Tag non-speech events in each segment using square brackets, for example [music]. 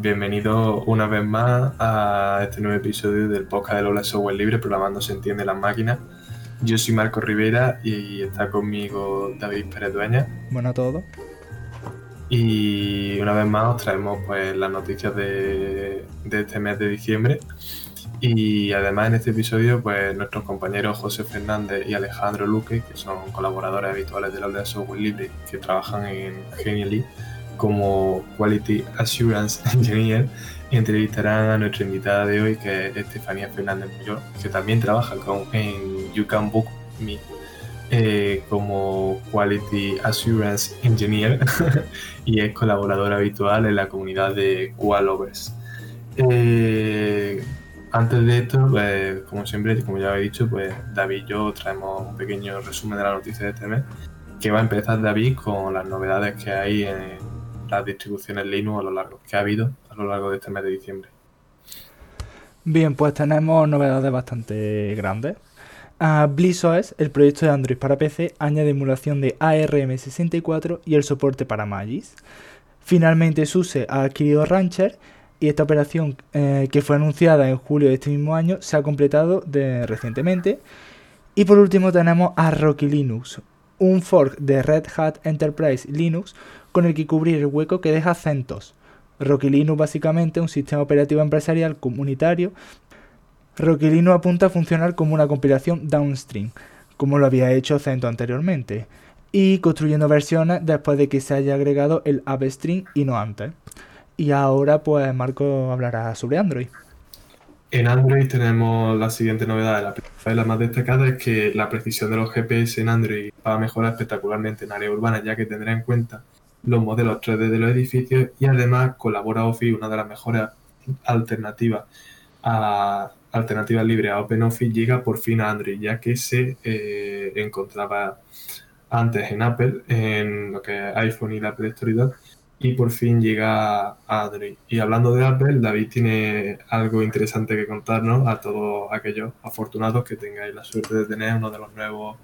bienvenido una vez más a este nuevo episodio del podcast de Lola Software Libre, programando se entiende las máquinas. Yo soy Marco Rivera y está conmigo David Pérez Dueña. Bueno a todos. Y una vez más os traemos pues las noticias de, de este mes de diciembre. Y además en este episodio, pues nuestros compañeros José Fernández y Alejandro Luque, que son colaboradores habituales de la Software Libre, que trabajan en Genially como Quality Assurance [laughs] Engineer, entrevistarán a nuestra invitada de hoy, que es Estefanía Fernández Muyor, que también trabaja con, en You Can Book Me eh, como Quality Assurance Engineer [laughs] y es colaboradora habitual en la comunidad de Qualovers. Eh, antes de esto, pues, como siempre, como ya he dicho, pues David y yo traemos un pequeño resumen de la noticia de este mes, que va a empezar David con las novedades que hay en las distribuciones Linux a lo largo, que ha habido a lo largo de este mes de diciembre. Bien, pues tenemos novedades bastante grandes. Uh, BlizzOS, el proyecto de Android para PC, añade emulación de ARM64 y el soporte para Magis. Finalmente SUSE ha adquirido Rancher y esta operación eh, que fue anunciada en julio de este mismo año se ha completado recientemente. Y por último tenemos a Rocky Linux, un fork de Red Hat Enterprise Linux con el que cubrir el hueco que deja CentOS. Rocky Linux básicamente un sistema operativo empresarial comunitario. Rocky Linux apunta a funcionar como una compilación downstream, como lo había hecho CentOS anteriormente, y construyendo versiones después de que se haya agregado el upstream y no antes. Y ahora pues Marco hablará sobre Android. En Android tenemos la siguiente novedad. La, la más destacada es que la precisión de los GPS en Android va a mejorar espectacularmente en áreas urbanas, ya que tendrá en cuenta los modelos 3D de los edificios y además colabora Office, una de las mejores alternativas a alternativas libres a OpenOffice, llega por fin a Android, ya que se eh, encontraba antes en Apple, en lo que es iPhone y la Apple Store y por fin llega a Android. Y hablando de Apple, David tiene algo interesante que contarnos a todos aquellos afortunados que tengáis la suerte de tener uno de los nuevos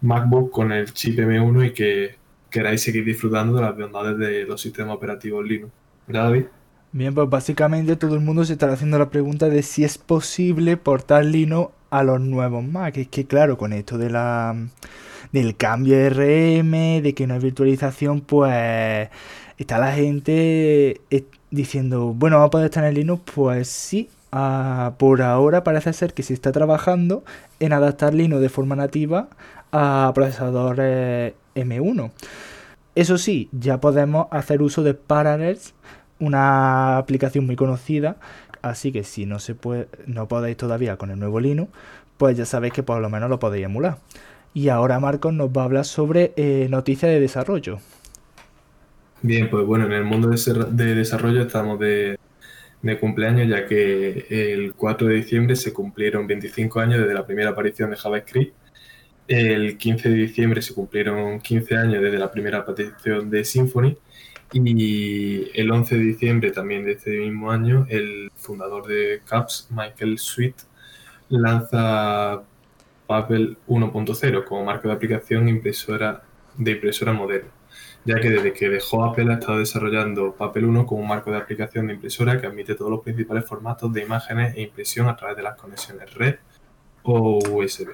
MacBook con el chip M1 y que queráis seguir disfrutando de las bondades de los sistemas operativos Linux. ¿Verdad, David? Bien, pues básicamente todo el mundo se está haciendo la pregunta de si es posible portar Linux a los nuevos Mac. Es que claro, con esto de la del cambio de RM, de que no hay virtualización, pues está la gente eh, diciendo, bueno, ¿va a poder estar en Linux? Pues sí, ah, por ahora parece ser que se está trabajando en adaptar Linux de forma nativa a procesadores M1. Eso sí, ya podemos hacer uso de Parallels, una aplicación muy conocida, así que si no se puede, no podéis todavía con el nuevo Linux, pues ya sabéis que por lo menos lo podéis emular. Y ahora Marcos nos va a hablar sobre eh, noticias de desarrollo. Bien, pues bueno, en el mundo de desarrollo estamos de, cumpleaños, ya que el 4 de diciembre se cumplieron 25 años desde la primera aparición de JavaScript. El 15 de diciembre se cumplieron 15 años desde la primera aparición de Symfony. Y el 11 de diciembre también de este mismo año, el fundador de CAPS, Michael Sweet, lanza Papel 1.0 como marco de aplicación de impresora moderna ya que desde que dejó Apple ha estado desarrollando Papel 1 como marco de aplicación de impresora que admite todos los principales formatos de imágenes e impresión a través de las conexiones red o USB.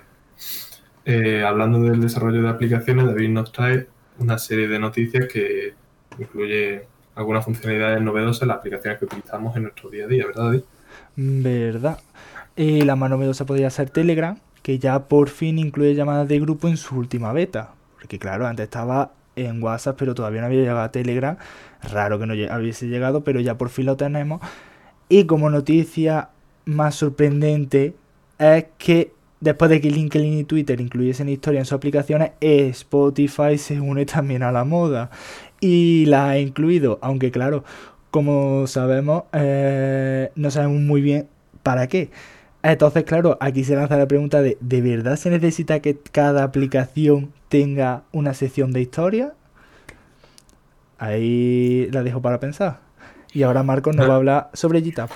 Eh, hablando del desarrollo de aplicaciones, David nos trae una serie de noticias que incluye algunas funcionalidades novedosas en las aplicaciones que utilizamos en nuestro día a día, ¿verdad, David? Verdad. Eh, la más novedosa podría ser Telegram, que ya por fin incluye llamadas de grupo en su última beta. Porque claro, antes estaba en WhatsApp, pero todavía no había llegado a Telegram. Raro que no hubiese llegado, pero ya por fin lo tenemos. Y como noticia más sorprendente es que después de que LinkedIn y Twitter incluyesen historia en sus aplicaciones, Spotify se une también a la moda. Y la ha incluido, aunque claro, como sabemos, eh, no sabemos muy bien para qué. Entonces, claro, aquí se lanza la pregunta de, ¿de verdad se necesita que cada aplicación tenga una sección de historia. Ahí la dejo para pensar. Y ahora Marcos nos va a hablar sobre GitHub.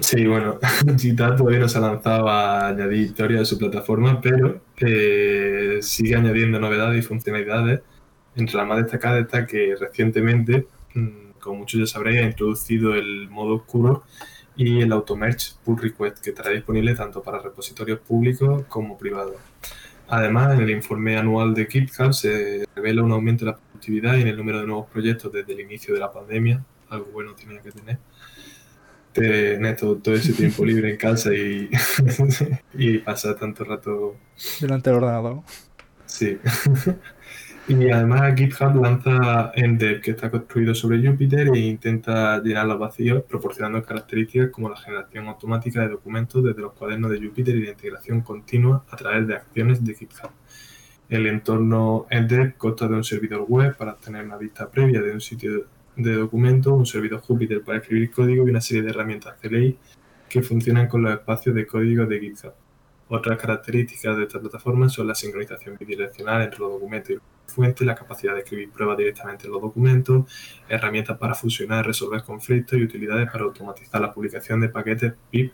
Sí, bueno, GitHub todavía no se ha lanzado a añadir historia de su plataforma, pero eh, sigue añadiendo novedades y funcionalidades. Entre las más destacadas está que recientemente, mm, como muchos ya sabréis, ha introducido el modo oscuro y el AutoMerge Pull Request, que estará disponible tanto para repositorios públicos como privados. Además, en el informe anual de GitHub se revela un aumento de la productividad y en el número de nuevos proyectos desde el inicio de la pandemia, algo bueno tenía que tener, tener todo, ese tiempo [laughs] libre en casa y, [laughs] y pasar tanto rato delante del ordenador. Sí. Y además GitHub lanza Endev, que está construido sobre Jupyter e intenta llenar los vacíos proporcionando características como la generación automática de documentos desde los cuadernos de Jupyter y la integración continua a través de acciones de GitHub. El entorno Endev consta de un servidor web para obtener una vista previa de un sitio de documentos, un servidor Jupyter para escribir código y una serie de herramientas CLI que funcionan con los espacios de código de GitHub. Otras características de esta plataforma son la sincronización bidireccional entre los documentos y fuente, la capacidad de escribir pruebas directamente en los documentos, herramientas para fusionar, resolver conflictos y utilidades para automatizar la publicación de paquetes pip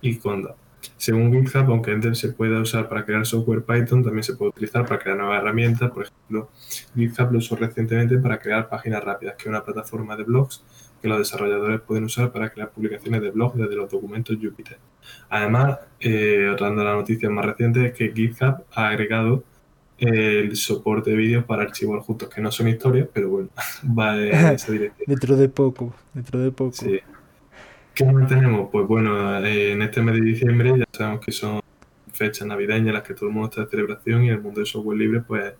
y Conda. Según GitHub, aunque Ender se pueda usar para crear software Python, también se puede utilizar para crear nuevas herramientas. Por ejemplo, GitHub lo usó recientemente para crear páginas rápidas, que es una plataforma de blogs que los desarrolladores pueden usar para crear publicaciones de blogs desde los documentos Jupyter. Además, eh, otra de las noticias más recientes es que GitHub ha agregado el soporte de vídeos para archivos juntos, que no son historias, pero bueno, [laughs] va en [laughs] esa dirección. dentro de poco, dentro de poco. Sí. ¿Qué más tenemos? Pues bueno, eh, en este mes de diciembre ya sabemos que son fechas navideñas las que todo el mundo está de celebración y en el mundo del software libre pues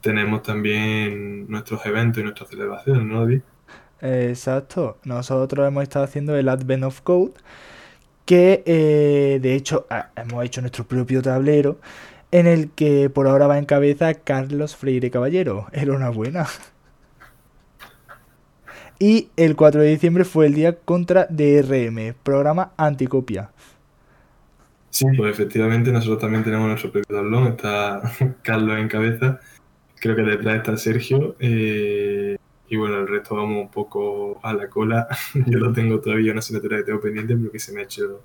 tenemos también nuestros eventos y nuestras celebraciones, ¿no, David? Exacto. Nosotros hemos estado haciendo el Advent of Code, que eh, de hecho hemos hecho nuestro propio tablero en el que por ahora va en cabeza Carlos Freire Caballero. Era buena. Y el 4 de diciembre fue el día contra DRM, programa anticopia. Sí, pues efectivamente nosotros también tenemos nuestro propio tablón, está [laughs] Carlos en cabeza, creo que detrás está Sergio, eh, y bueno, el resto vamos un poco a la cola. [laughs] Yo lo tengo todavía una asignatura que tengo pendiente porque se me ha hecho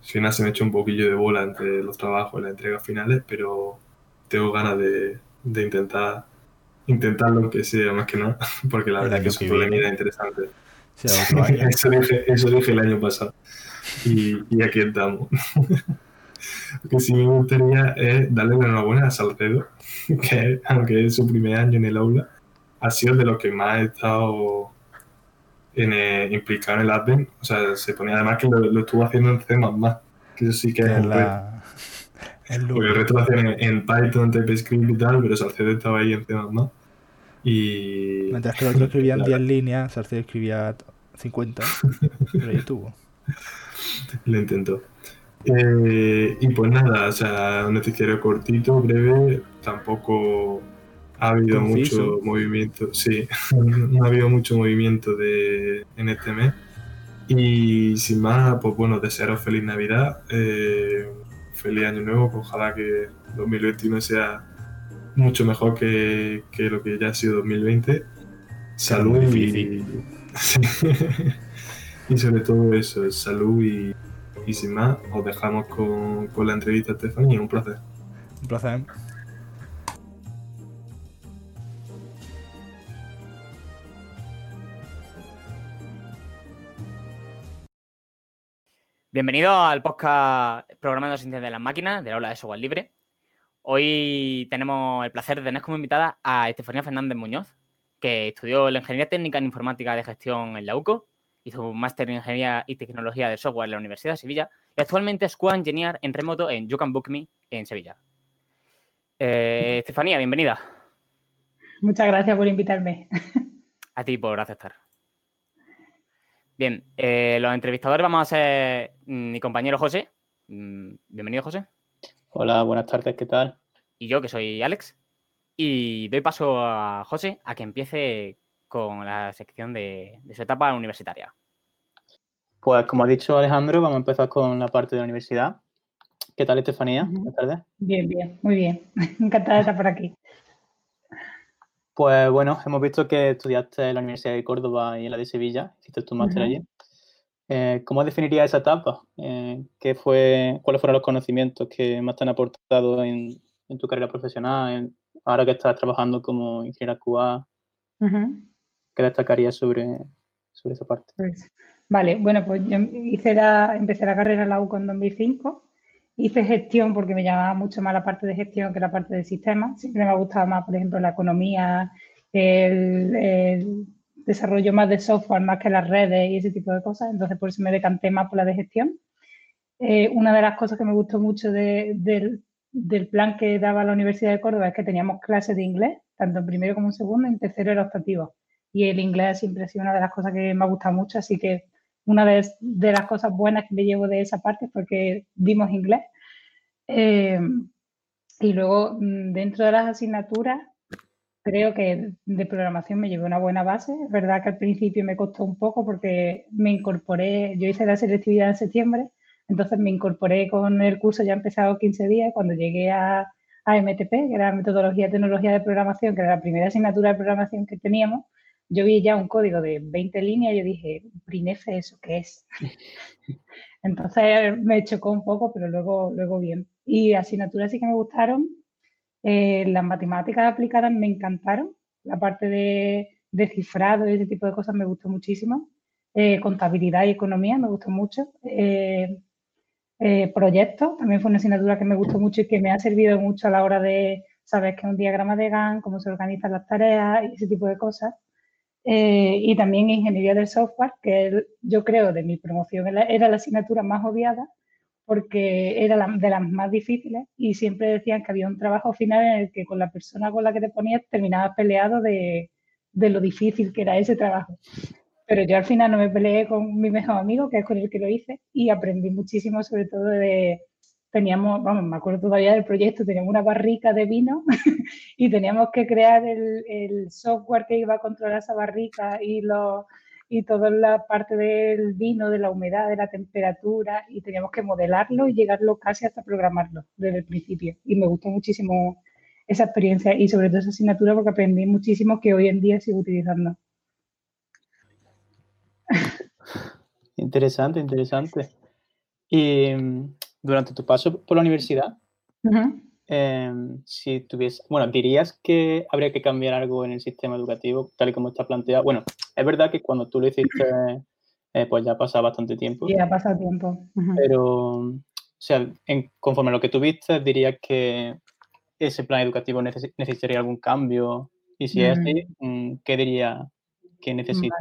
al final se me echa un poquillo de bola entre los trabajos y las entregas finales, pero tengo ganas de, intentar lo que sea, más que nada, [laughs] porque la verdad es que es un problema interesante. [laughs] eso, dije, el año pasado. Y, aquí estamos. [laughs] lo que sí me gustaría es darle la enhorabuena a Salcedo, que aunque es su primer año en el aula, ha sido de los que más ha estado en, eh, implicado en el advent. O sea, se ponía además que lo, estuvo haciendo en C++, que eso sí que es la... el Porque lo hacían en, Python, TypeScript y tal, pero Salcedo estaba ahí en C++. Y... Mientras que el otro escribía en [laughs] 10 líneas, Salcedo escribía 50, [laughs] pero ahí tuvo. Lo intentó. Eh, y pues nada, o sea, un noticiario cortito, breve, tampoco ha habido mucho movimiento, sí, [laughs] ha habido mucho movimiento de, en este mes. Y sin más, pues bueno, desearos feliz Navidad, eh, feliz Año Nuevo, ojalá que 2021 sea mucho mejor que, lo que ya ha sido 2020. Salud y, [laughs] y sobre todo eso, salud y, y sin más, os dejamos con, con la entrevista, Stephanie, un placer. Un placer. Bienvenido al podcast Programando sin de las máquinas de la Ola de Software Libre. Hoy tenemos el placer de tener como invitada a Estefanía Fernández Muñoz, que estudió la Ingeniería Técnica en Informática de Gestión en la UCO, hizo un máster en Ingeniería y Tecnología del Software en la Universidad de Sevilla y actualmente es Squad Engineer en remoto en You Can Book Me en Sevilla. Eh, Estefanía, bienvenida. Muchas gracias por invitarme. A ti por aceptar. Bien, eh, los entrevistadores vamos a ser mm, mi compañero José. Mm, bienvenido, José. Hola, buenas tardes, ¿qué tal? Y yo, que soy Alex. Y doy paso a José a que empiece con la sección de, su etapa universitaria. Pues como ha dicho Alejandro, vamos a empezar con la parte de la universidad. ¿Qué tal, Estefanía? Buenas tardes. Bien, bien, muy bien. [laughs] Encantada de estar por aquí. Pues bueno, hemos visto que estudiaste en la Universidad de Córdoba y en la de Sevilla, hiciste tu máster allí. Eh, ¿Cómo definirías esa etapa? Eh, ¿qué fue, ¿Cuáles fueron los conocimientos que más te han aportado en, tu carrera profesional, ahora que estás trabajando como ingeniera QA? qué destacarías sobre, sobre esa parte? Pues, vale, bueno, pues yo hice la, empecé la carrera en la U con 2005. Hice gestión porque me llamaba mucho más la parte de gestión que la parte de sistema. Siempre me ha gustado más, por ejemplo, la economía, el, desarrollo más de software, más que las redes y ese tipo de cosas. Entonces, por eso me decanté más por la de gestión. Eh, una de las cosas que me gustó mucho del, del plan que daba la Universidad de Córdoba es que teníamos clases de inglés, tanto en primero como en segundo, en tercero era optativo y el inglés siempre ha sido una de las cosas que me ha gustado mucho, así que una de, las cosas buenas que me llevo de esa parte porque vimos inglés. Eh, y luego, mm, dentro de las asignaturas, creo que de programación me llevé una buena base. Es verdad que al principio me costó un poco porque me incorporé, yo hice la selectividad en septiembre, entonces me incorporé con el curso ya empezado 15 días. Cuando llegué a, a MTP, que era Metodología Tecnología de Programación, que era la primera asignatura de programación que teníamos, yo vi ya un código de 20 líneas y yo dije, Prinefe, ¿eso qué es? [laughs] Entonces me chocó un poco, pero luego, luego bien. Y asignaturas sí que me gustaron. Eh, las matemáticas aplicadas me encantaron. La parte de, de, cifrado y ese tipo de cosas me gustó muchísimo. Eh, contabilidad y economía me gustó mucho. Eh, proyectos también fue una asignatura que me gustó mucho y que me ha servido mucho a la hora de saber qué es un diagrama de GAN, cómo se organizan las tareas y ese tipo de cosas. Eh, y también ingeniería del software, que yo creo de mi promoción era la asignatura más odiada porque era de las más difíciles y siempre decían que había un trabajo final en el que con la persona con la que te ponías terminabas peleado de, de lo difícil que era ese trabajo. Pero yo al final no me peleé con mi mejor amigo, que es con el que lo hice, y aprendí muchísimo sobre todo de, teníamos, vamos, me acuerdo todavía del proyecto, teníamos una barrica de vino [laughs] y teníamos que crear el, software que iba a controlar esa barrica y, lo, y toda la parte del vino, de la humedad, de la temperatura y teníamos que modelarlo y llegarlo casi hasta programarlo desde el principio. Y me gustó muchísimo esa experiencia y sobre todo esa asignatura porque aprendí muchísimo que hoy en día sigo utilizando. Interesante, interesante. Y durante tu paso por la universidad, em, si bueno, dirías que habría que cambiar algo en el sistema educativo tal y como está planteado. Bueno, es verdad que cuando tú lo hiciste, eh, pues ya ha pasado bastante tiempo. Ya ha pasado tiempo. Pero, o sea, en, conforme a lo que tuviste, dirías que ese plan educativo necesitaría algún cambio. Y si es así, mm, ¿qué diría que necesita?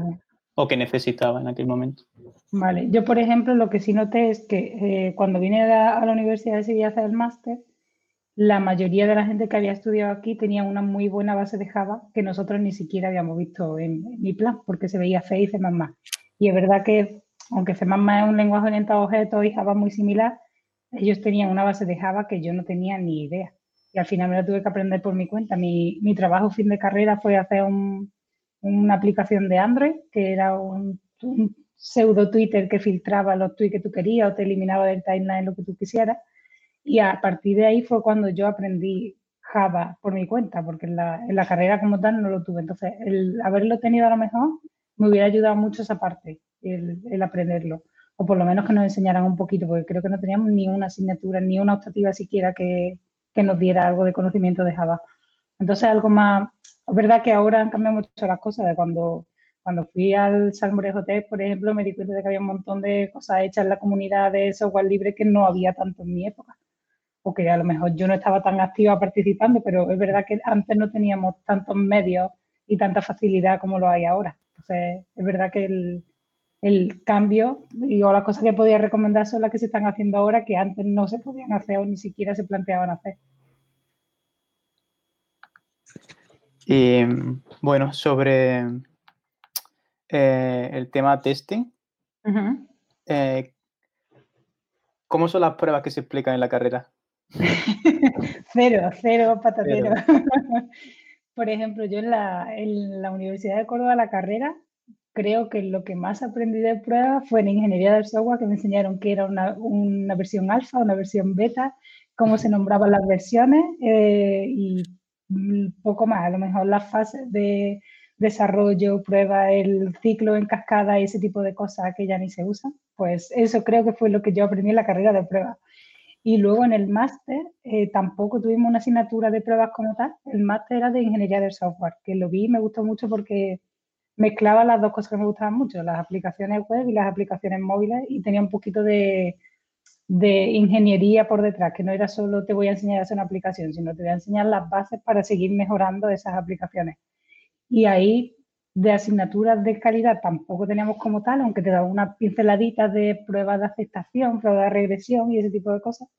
O que necesitaba en aquel momento. Vale, yo por ejemplo lo que sí noté es que eh, cuando vine a la, Universidad de Sevilla a hacer el máster, la mayoría de la gente que había estudiado aquí tenía una muy buena base de Java que nosotros ni siquiera habíamos visto en, mi plan, porque se veía C y C++. Y es verdad que, aunque C++ es un lenguaje orientado a objetos y Java muy similar, ellos tenían una base de Java que yo no tenía ni idea. Y al final me la tuve que aprender por mi cuenta. Mi, mi trabajo fin de carrera fue hacer un, una aplicación de Android, que era un, pseudo Twitter que filtraba los tweets que tú querías o te eliminaba del timeline lo que tú quisieras. Y a partir de ahí fue cuando yo aprendí Java por mi cuenta, porque en la, en la carrera como tal no lo tuve. Entonces, el haberlo tenido a lo mejor me hubiera ayudado mucho esa parte, el, el aprenderlo. O por lo menos que nos enseñaran un poquito, porque creo que no teníamos ni una asignatura, ni una optativa siquiera que, que nos diera algo de conocimiento de Java. Entonces, algo más, es verdad que ahora han cambiado mucho las cosas. De cuando, cuando fui al Salmorejo Hotel, por ejemplo, me di cuenta de que había un montón de cosas hechas en la comunidad de software libre que no había tanto en mi época. O que a lo mejor yo no estaba tan activa participando, pero es verdad que antes no teníamos tantos medios y tanta facilidad como lo hay ahora. Entonces, es verdad que el, el cambio y las cosas que podía recomendar son las que se están haciendo ahora que antes no se podían hacer o ni siquiera se planteaban hacer. Y bueno, sobre eh, el tema testing, eh, ¿cómo son las pruebas que se explican en la carrera? [laughs] cero, cero patatero. [laughs] Por ejemplo, yo en la, en la, Universidad de Córdoba, la carrera, creo que lo que más aprendí de pruebas fue en ingeniería del software, que me enseñaron que era una, una versión alfa, una versión beta, cómo se nombraban las versiones eh, y poco más, a lo mejor las fases de desarrollo, prueba, el ciclo en cascada y ese tipo de cosas que ya ni se usan, pues eso creo que fue lo que yo aprendí en la carrera de prueba. Y luego en el máster eh, tampoco tuvimos una asignatura de pruebas como tal, el máster era de ingeniería del software, que lo vi y me gustó mucho porque mezclaba las dos cosas que me gustaban mucho, las aplicaciones web y las aplicaciones móviles, y tenía un poquito de, de ingeniería por detrás, que no era solo te voy a enseñar a hacer una aplicación, sino te voy a enseñar las bases para seguir mejorando esas aplicaciones. Y ahí de asignaturas de calidad tampoco teníamos como tal, aunque te daban unas pinceladitas de pruebas de aceptación, pruebas de regresión y ese tipo de cosas.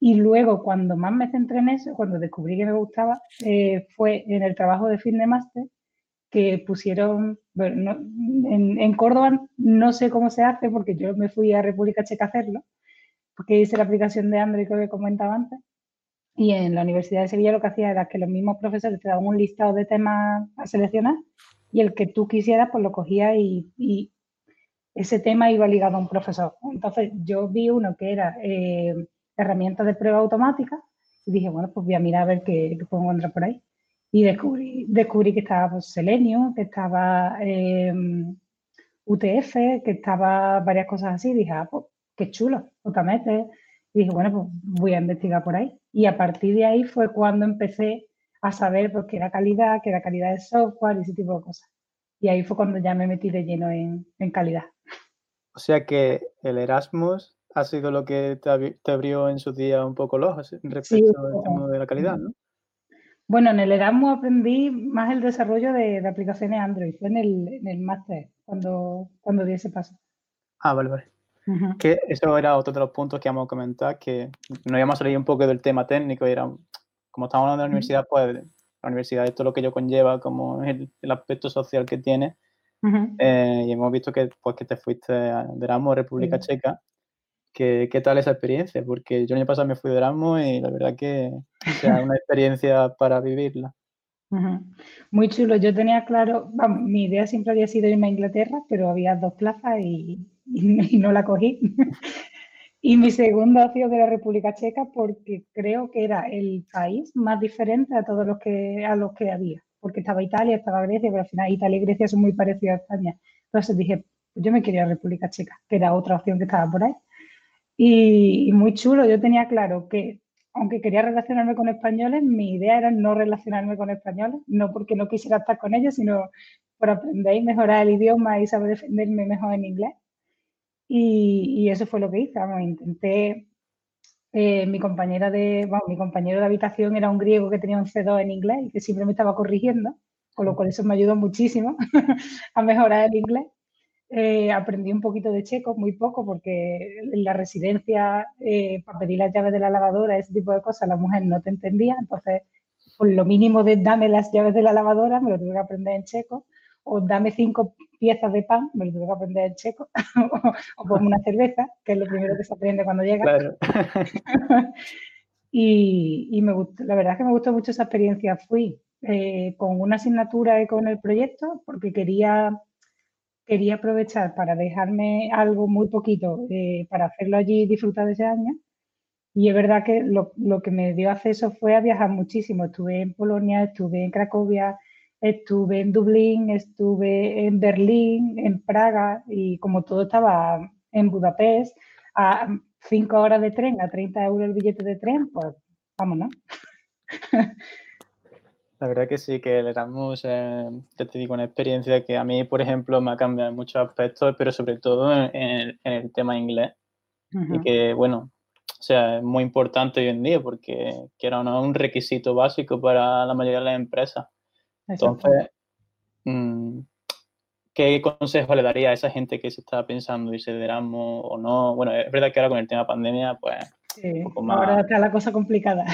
Y luego, cuando más me centré en eso, cuando descubrí que me gustaba, eh, fue en el trabajo de fin de máster que pusieron, bueno, en, en, Córdoba no sé cómo se hace porque yo me fui a República Checa a hacerlo, porque hice la aplicación de Android que comentaba antes, y en la Universidad de Sevilla lo que hacía era que los mismos profesores te daban un listado de temas a seleccionar y el que tú quisieras pues lo cogías y, ese tema iba ligado a un profesor. Entonces yo vi uno que era... Eh, herramientas de prueba automática y dije, bueno, pues voy a mirar a ver qué, puedo encontrar por ahí. Y descubrí, descubrí que estaba pues, Selenium, que estaba em, UTF, que estaba varias cosas así. Dije, ah, pues qué chulo, Otamete. Y dije, bueno, pues voy a investigar por ahí. Y a partir de ahí fue cuando empecé a saber pues, qué era calidad, qué era calidad de software y ese tipo de cosas. Y ahí fue cuando ya me metí de lleno en, en calidad. O sea que el Erasmus ha sido lo que te, abrió en su día un poco los ojos respecto al tema de la calidad, ¿no? Bueno, en el Erasmus aprendí más el desarrollo de, aplicaciones Android, fue en el, en el máster, cuando, cuando di ese paso. Ah, vale, vale. Que eso era otro de los puntos que íbamos a comentar, que nos íbamos a salir un poco del tema técnico, y era, como estamos hablando de la universidad, pues la universidad es todo lo que ello conlleva, como el, el aspecto social que tiene, eh, y hemos visto que, pues, que te fuiste de Erasmus, República Checa, ¿Qué, ¿Qué, tal esa experiencia? Porque yo el año pasado me fui de Erasmus y la verdad que es una [laughs] experiencia para vivirla. Muy chulo. Yo tenía claro, mi idea siempre había sido irme a Inglaterra, pero había dos plazas y, y, no la cogí. y mi segunda opción era República Checa porque creo que era el país más diferente a todos los que, a los que había. Porque estaba Italia, estaba Grecia, pero al final Italia y Grecia son muy parecidos a España. Entonces dije, pues yo me quería República Checa, que era otra opción que estaba por ahí. Y, muy chulo, yo tenía claro que aunque quería relacionarme con españoles, mi idea era no relacionarme con españoles, no porque no quisiera estar con ellos, sino por aprender y mejorar el idioma y saber defenderme mejor en inglés. Y, eso fue lo que hice. intenté, eh, mi compañera de, bueno, mi compañero de habitación era un griego que tenía un C2 en inglés y que siempre me estaba corrigiendo, con lo cual eso me ayudó muchísimo [laughs] a mejorar el inglés. Eh, aprendí un poquito de checo, muy poco, porque en la residencia, eh, para pedir las llaves de la lavadora, ese tipo de cosas, la mujer no te entendía. Entonces, por lo mínimo de dame las llaves de la lavadora, me lo tuve que aprender en checo. O dame cinco piezas de pan, me lo tuve que aprender en checo. [laughs] o, o una cerveza, que es lo primero que se aprende cuando llega. Claro. [laughs] y, y me gustó, la verdad es que me gustó mucho esa experiencia. Fui eh, con una asignatura y con el proyecto, porque quería quería aprovechar para dejarme algo muy poquito eh, para hacerlo allí y disfrutar de ese año. Y es verdad que lo, lo, que me dio acceso fue a viajar muchísimo. Estuve en Polonia, estuve en Cracovia, estuve en Dublín, estuve en Berlín, en Praga y como todo estaba en Budapest, a cinco horas de tren, a 30 euros el billete de tren, pues vámonos. La verdad que sí, que el Erasmus, eh, te digo, una experiencia que a mí, por ejemplo, me ha cambiado en muchos aspectos, pero sobre todo en, el, tema inglés. Y que, bueno, o sea, es muy importante hoy en día porque que era un requisito básico para la mayoría de las empresas. Entonces, mm, ¿qué consejo le daría a esa gente que se está pensando irse de Erasmus o no? Bueno, es verdad que ahora con el tema pandemia, pues, un poco más... Ahora está la cosa complicada.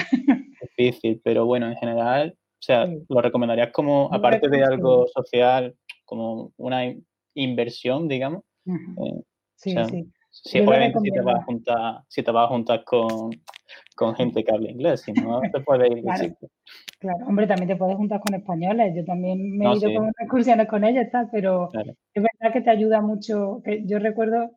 Difícil, pero bueno, en general o sea, ¿lo recomendarías como, aparte de algo social, como una inversión, digamos? Eh, sí, sí. Si, obviamente si te, vas a juntar, si te vas a juntar con, con gente que habla inglés, si no te puedes ir claro, claro, hombre, también te puedes juntar con españoles. Yo también me he ido con excursiones con ellos, tal, pero es verdad que te ayuda mucho. yo recuerdo,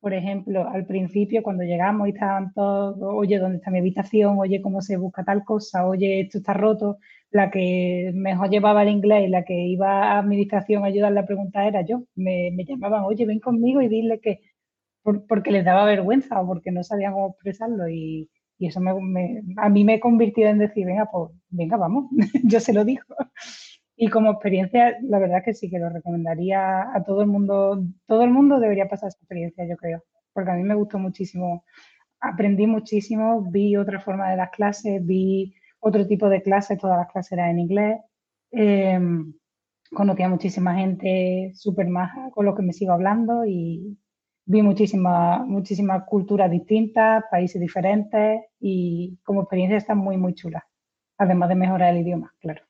por ejemplo, al principio cuando llegamos y estaban todos, oye, ¿dónde está mi habitación? Oye, ¿cómo se busca tal cosa? Oye, esto está roto la que mejor llevaba el inglés y la que iba a administración a ayudarle a preguntar era yo. Me, llamaban, oye, ven conmigo y dile que, porque les daba vergüenza o porque no sabían cómo expresarlo. Y, eso me, a mí me convirtió en decir, venga, pues venga, vamos, [laughs] yo se lo digo. Y como experiencia, la verdad que sí que lo recomendaría a todo el mundo. Todo el mundo debería pasar esa experiencia, yo creo, porque a mí me gustó muchísimo. Aprendí muchísimo, vi otra forma de las clases, vi otro tipo de clases, todas las clases eran en inglés. Eh, conocí a muchísima gente súper maja con lo que me sigo hablando y vi muchísimas muchísimas culturas distintas, países diferentes y como experiencia está muy, muy chula. Además de mejorar el idioma, claro.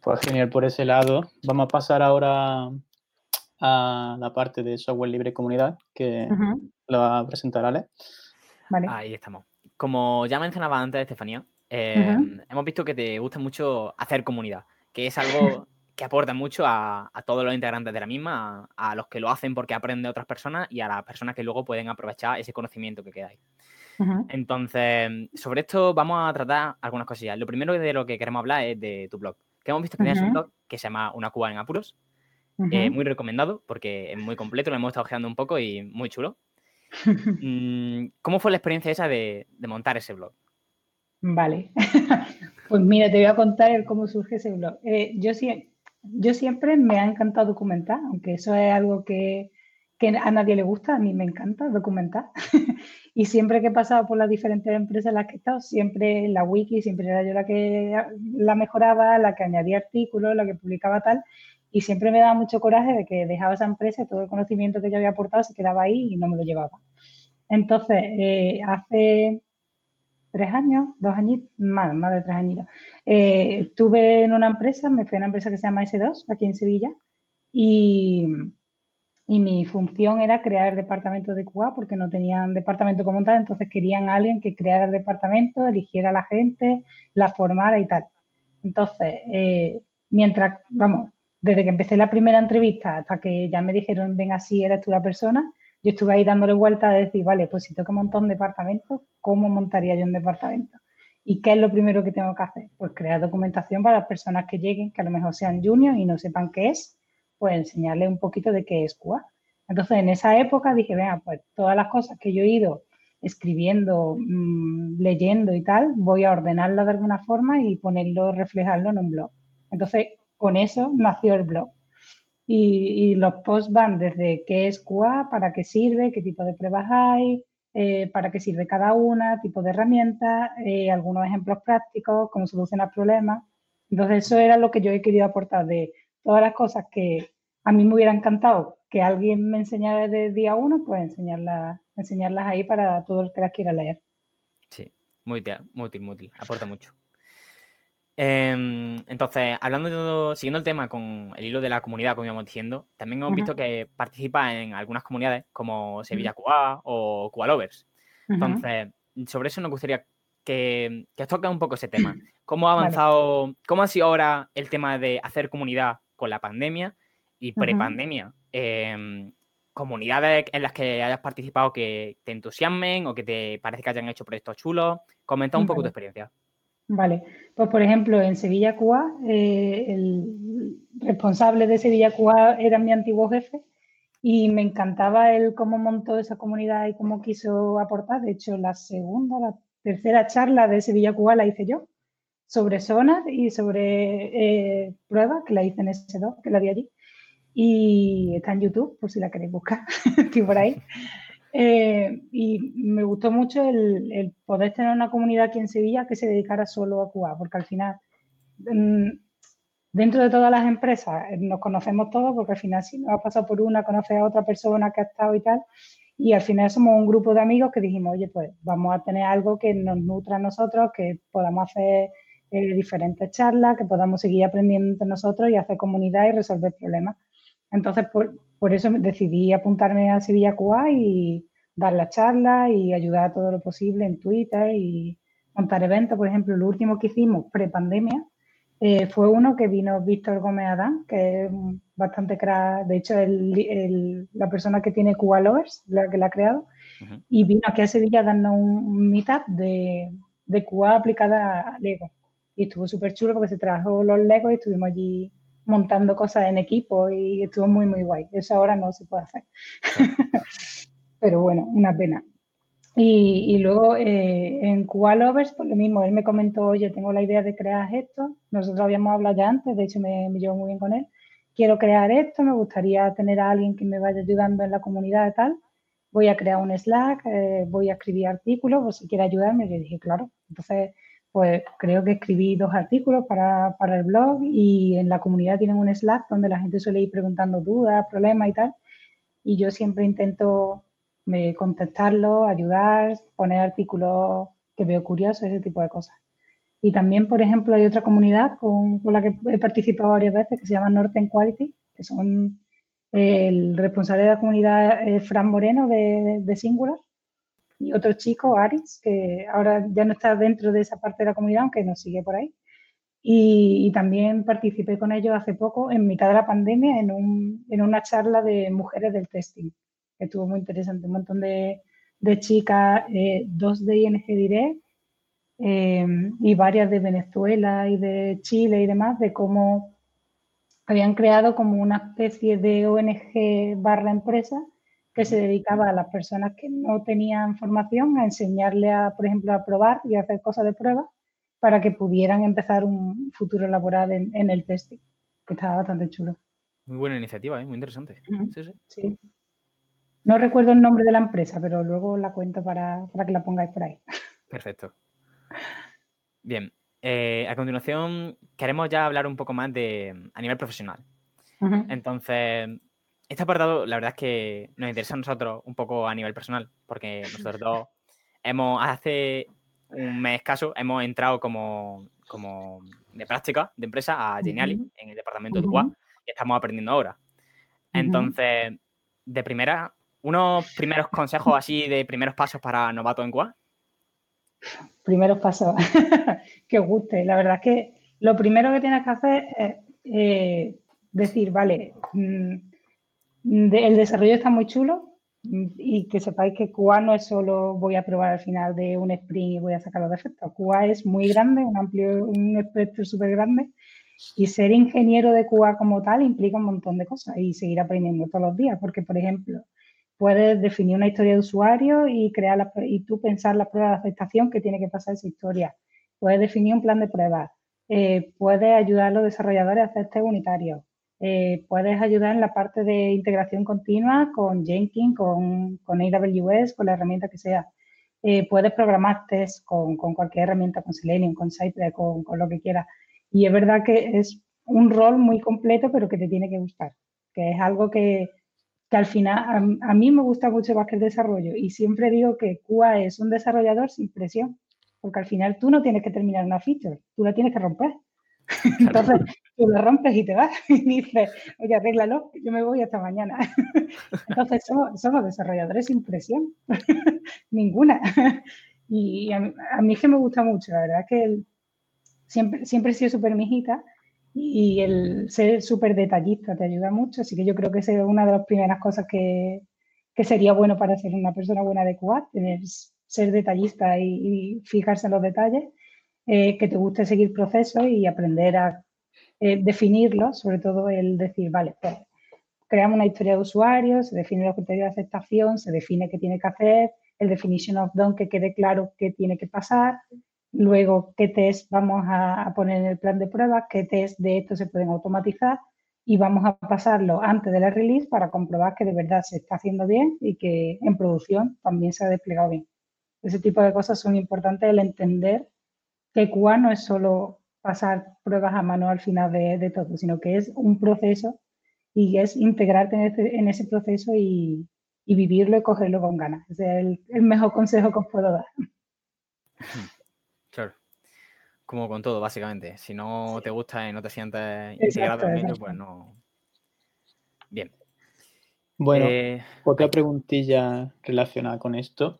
Pues genial por ese lado. Vamos a pasar ahora a la parte de software libre comunidad que lo va a presentar Ale. Ahí estamos. Como ya mencionaba antes, Estefanía, eh, hemos visto que te gusta mucho hacer comunidad que es algo que aporta mucho a, todos los integrantes de la misma, a, los que lo hacen porque aprenden de otras personas y a las personas que luego pueden aprovechar ese conocimiento que queda ahí. Entonces, sobre esto vamos a tratar algunas cosillas. Lo primero de lo que queremos hablar es de tu blog. Que hemos visto que tienes un blog que se llama Una Cuba en Apuros. Eh, muy recomendado porque es muy completo, lo hemos estado ojeando un poco y muy chulo. [laughs] Mm, ¿Cómo fue la experiencia esa de montar ese blog? Vale. [laughs] pues mira, te voy a contar cómo surge ese blog. Eh, yo, yo siempre me ha encantado documentar, aunque eso es algo que, a nadie le gusta, a mí me encanta documentar. [laughs] y siempre que he pasado por las diferentes empresas en las que he estado, siempre la wiki, siempre era yo la que la mejoraba, la que añadía artículos, la que publicaba tal. Y siempre me daba mucho coraje de que dejaba esa empresa y todo el conocimiento que yo había aportado se quedaba ahí y no me lo llevaba. Entonces, eh, hace tres años, dos años, más, más de tres años. Eh, estuve en una empresa, me fui a una empresa que se llama S2, aquí en Sevilla, y, y mi función era crear el departamento de QA porque no tenían departamento como tal, entonces querían a alguien que creara el departamento, eligiera a la gente, la formara y tal. Entonces, eh, mientras, vamos, desde que empecé la primera entrevista hasta que ya me dijeron, ven así, eres tú la persona, yo estuve ahí dándole vuelta a decir, vale, pues si que montar un departamento, ¿cómo montaría yo un departamento? ¿Y qué es lo primero que tengo que hacer? Pues crear documentación para las personas que lleguen, que a lo mejor sean juniors y no sepan qué es, pues enseñarles un poquito de qué es QA. Entonces, en esa época dije, venga, pues todas las cosas que yo he ido escribiendo, mm, leyendo y tal, voy a ordenarlo de alguna forma y ponerlo, reflejarlo en un blog. Entonces, con eso nació el blog. Y, los posts van desde qué es QA, para qué sirve, qué tipo de pruebas hay, eh, para qué sirve cada una, tipo de herramientas, eh, algunos ejemplos prácticos, cómo solucionar problemas. Entonces, eso era lo que yo he querido aportar de todas las cosas que a mí me hubiera encantado que alguien me enseñara desde día uno, pues enseñarlas, enseñarlas ahí para todo el que las quiera leer. Sí, muy útil, muy útil, aporta mucho. Em, entonces, hablando de todo, siguiendo el tema con el hilo de la comunidad, como íbamos diciendo, también hemos visto que participa en algunas comunidades como Sevilla QA o QA Lovers. Entonces, sobre eso nos gustaría que, que os toque un poco ese tema. [clears throat] ¿Cómo ha avanzado, cómo ha sido ahora el tema de hacer comunidad con la pandemia y prepandemia? Eh, comunidades en las que hayas participado que te entusiasmen o que te parece que hayan hecho proyectos chulos. Comenta un poco tu experiencia. Vale, pues por ejemplo, en Sevilla QA, eh, el responsable de Sevilla QA era mi antiguo jefe y me encantaba él cómo montó esa comunidad y cómo quiso aportar. De hecho, la segunda, la tercera charla de Sevilla QA la hice yo sobre zonas y sobre eh, pruebas, que la hice en S2, que la di allí. Y está en YouTube, por si la queréis buscar, [laughs] estoy por ahí. Eh, y me gustó mucho el, poder tener una comunidad aquí en Sevilla que se dedicara solo a QA, porque al final, mm, dentro de todas las empresas, eh, nos conocemos todos, porque al final si nos ha pasado por una, conoces a otra persona que ha estado y tal, y al final somos un grupo de amigos que dijimos, oye, pues vamos a tener algo que nos nutra a nosotros, que podamos hacer eh, diferentes charlas, que podamos seguir aprendiendo entre nosotros y hacer comunidad y resolver problemas. Entonces, por, por eso decidí apuntarme a Sevilla QA y dar la charla y ayudar todo lo posible en Twitter y montar eventos. Por ejemplo, lo último que hicimos pre-pandemia eh, fue uno que vino Víctor Gómez Adán, que es bastante crack, de hecho, el, la persona que tiene QA Lovers, la que la ha creado, y vino aquí a Sevilla a darnos un, meetup de, de QA aplicada a Lego. Y estuvo súper chulo porque se trajo los Legos y estuvimos allí montando cosas en equipo y estuvo muy, muy guay. Eso ahora no se puede hacer. [laughs] Pero bueno, una pena. Y, luego eh, en QA Lovers, pues lo mismo, él me comentó, oye, tengo la idea de crear esto, nosotros habíamos hablado ya antes, de hecho me, me llevo muy bien con él, quiero crear esto, me gustaría tener a alguien que me vaya ayudando en la comunidad y tal, voy a crear un Slack, eh, voy a escribir artículos, por si quiere ayudarme, yo dije, claro, entonces pues creo que escribí dos artículos para, el blog y en la comunidad tienen un Slack donde la gente suele ir preguntando dudas, problemas y tal, y yo siempre intento me contestarlo, ayudar, poner artículos que veo curiosos, ese tipo de cosas. Y también, por ejemplo, hay otra comunidad con, la que he participado varias veces que se llama Northern Quality, que son el responsable de la comunidad Fran Moreno de, Singular y otro chico, Aris, que ahora ya no está dentro de esa parte de la comunidad, aunque nos sigue por ahí. Y, también participé con ellos hace poco, en mitad de la pandemia, en, un, en una charla de mujeres del testing estuvo muy interesante. Un montón de, chicas, eh, dos de ING Direct eh, y varias de Venezuela y de Chile y demás, de cómo habían creado como una especie de ONG barra empresa que se dedicaba a las personas que no tenían formación a enseñarle a, por ejemplo, a probar y a hacer cosas de prueba para que pudieran empezar un futuro laboral en, el testing, que estaba bastante chulo. Muy buena iniciativa, ¿eh? muy interesante. sí, sí. sí. No recuerdo el nombre de la empresa, pero luego la cuento para, que la pongáis por ahí. Perfecto. Bien, eh, a continuación queremos ya hablar un poco más de a nivel profesional. Entonces, este apartado la verdad es que nos interesa a nosotros un poco a nivel personal, porque [laughs] nosotros dos hemos, hace un mes escaso, hemos entrado como, como de práctica de empresa a Geniali en el departamento de UA y estamos aprendiendo ahora. Entonces, de primera, unos primeros consejos así de primeros pasos para novato en QA. Primeros pasos [laughs] que os guste. La verdad es que lo primero que tienes que hacer es eh, decir, vale, el desarrollo está muy chulo y que sepáis que QA no es solo voy a probar al final de un sprint y voy a sacar los defectos. QA es muy grande, un amplio, un espectro súper grande y ser ingeniero de QA como tal implica un montón de cosas y seguir aprendiendo todos los días, porque por ejemplo, puedes definir una historia de usuario y crear y tú pensar la prueba de aceptación que tiene que pasar esa historia. Puedes definir un plan de pruebas. Eh, puedes ayudar a los desarrolladores a hacer test unitarios. Eh, puedes ayudar en la parte de integración continua con Jenkins, con, con AWS, con la herramienta que sea. Eh, puedes programar test con, cualquier herramienta, con Selenium, con Cypress, con, con lo que quieras. Y es verdad que es un rol muy completo, pero que te tiene que gustar, que es algo que, que al final a, mí me gusta mucho más que el desarrollo y siempre digo que QA es un desarrollador sin presión, porque al final tú no tienes que terminar una feature, tú la tienes que romper. [laughs] Entonces tú la rompes y te vas [laughs] y dices, oye, arréglalo, yo me voy hasta mañana. [laughs] Entonces somos, desarrolladores sin presión, ninguna. Y a mí, a mí, que me gusta mucho, la verdad que siempre, siempre he sido súper mijita y el ser súper detallista te ayuda mucho, así que yo creo que esa es una de las primeras cosas que, que sería bueno para ser una persona buena de QA, ser detallista y, fijarse en los detalles, eh, que te guste seguir procesos y aprender a eh, definirlos, sobre todo el decir, vale, pues creamos una historia de usuario, se define los criterios de aceptación, se define qué tiene que hacer, el definition of done, que quede claro qué tiene que pasar, Luego, qué test vamos a, poner en el plan de pruebas, qué test de esto se pueden automatizar y vamos a pasarlo antes de la release para comprobar que de verdad se está haciendo bien y que en producción también se ha desplegado bien. Ese tipo de cosas son importantes el entender que QA no es solo pasar pruebas a mano al final de, todo, sino que es un proceso y es integrarte en, ese proceso y, vivirlo y cogerlo con ganas. Ese es el, el mejor consejo que os puedo dar. Como con todo, básicamente. Si no te gusta y no te sientes integrado en ello, pues no. Bien. Bueno, eh, otra preguntilla relacionada con esto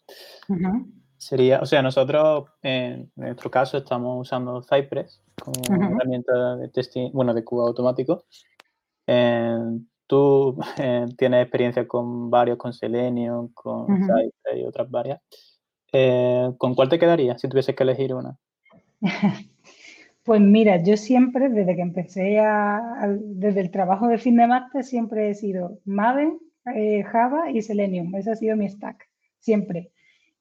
sería, o sea, nosotros en nuestro caso estamos usando Cypress como herramienta de testing, bueno, de cubo automático. Eh, tú [laughs] eh, tienes experiencia con varios, con Selenium, con Cypress y otras varias. ¿Con cuál te quedaría si tuvieses que elegir una? [laughs] Pues mira, yo siempre, desde que empecé a, desde el trabajo de fin de máster, siempre he sido Maven, eh, Java y Selenium. Ese ha sido mi stack, siempre.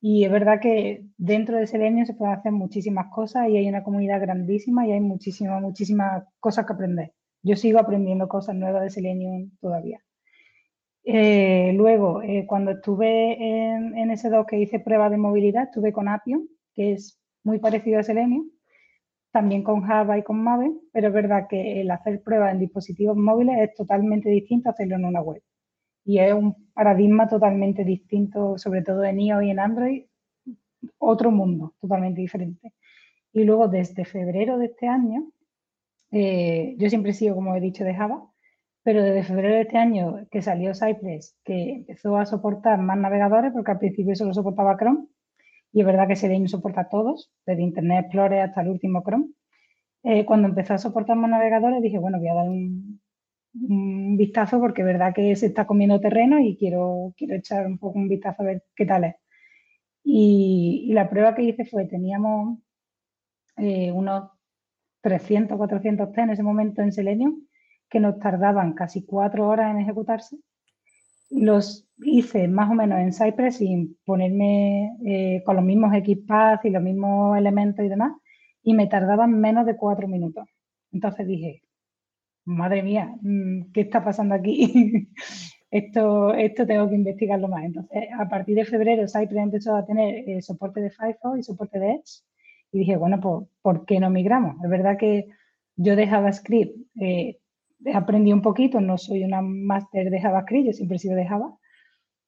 Y es verdad que dentro de Selenium se pueden hacer muchísimas cosas y hay una comunidad grandísima y hay muchísimas, muchísimas cosas que aprender. Yo sigo aprendiendo cosas nuevas de Selenium todavía. Eh, luego, eh, cuando estuve en, en S2 que hice pruebas de movilidad, estuve con Appium, que es muy parecido a Selenium, también con Java y con Maven, pero es verdad que el hacer pruebas en dispositivos móviles es totalmente distinto a hacerlo en una web y es un paradigma totalmente distinto, sobre todo en iOS y en Android, otro mundo totalmente diferente. Y luego desde febrero de este año, eh, yo siempre he sido, como he dicho, de Java, pero desde febrero de este año que salió Cypress, que empezó a soportar más navegadores, porque al principio solo soportaba Chrome, y es verdad que Selenium soporta todos, desde Internet Explorer hasta el último Chrome. Eh, cuando empezó a soportar más navegadores dije, bueno, voy a dar un, un vistazo porque verdad que se está comiendo terreno y quiero, quiero echar un poco un vistazo a ver qué tal es. Y, la prueba que hice fue, teníamos eh, unos 300, 400 T en ese momento en Selenium que nos tardaban casi cuatro horas en ejecutarse. Los hice más o menos en Cypress sin ponerme eh, con los mismos XPath y los mismos elementos y demás, y me tardaban menos de cuatro minutos. Entonces dije, madre mía, mm, ¿qué está pasando aquí? [laughs] esto, esto tengo que investigarlo más. Entonces, a partir de febrero, Cypress empezó a tener eh, soporte de Firefox y soporte de Edge. Y dije, bueno, pues, ¿por qué no migramos? Es verdad que yo de JavaScript eh, aprendí un poquito, no soy una máster de JavaScript, yo siempre he sido de Java,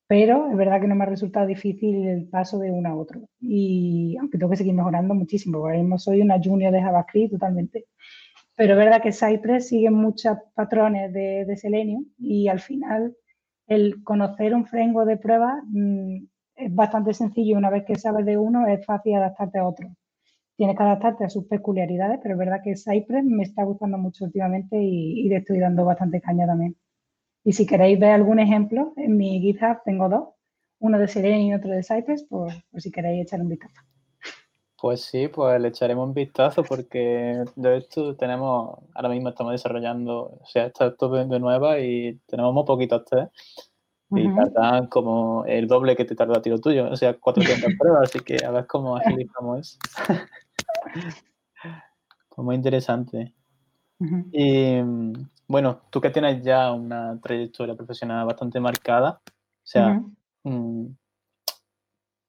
pero es verdad que no me ha resultado difícil el paso de uno a otro. Y aunque tengo que seguir mejorando muchísimo, porque ahora mismo soy una junior de JavaScript totalmente. Pero es verdad que Cypress sigue muchos patrones de, Selenium y al final el conocer un framework de prueba mm, es bastante sencillo. Una vez que sabes de uno, es fácil adaptarte a otro. Tienes que adaptarte a sus peculiaridades, pero es verdad que Cypress me está gustando mucho últimamente y, le estoy dando bastante caña también. Y si queréis ver algún ejemplo, en mi GitHub tengo dos, uno de Selenium y otro de Cypress, por si queréis echar un vistazo. Pues sí, pues le echaremos un vistazo porque de esto tenemos, ahora mismo estamos desarrollando, o sea, esto es de nueva y tenemos muy poquitos test y tardan como el doble que te tarda a tiro tuyo, o sea, 400 [laughs] pruebas, así que a ver cómo agilizamos eso. [laughs] pues muy interesante. Y bueno, tú que tienes ya una trayectoria profesional bastante marcada, o sea,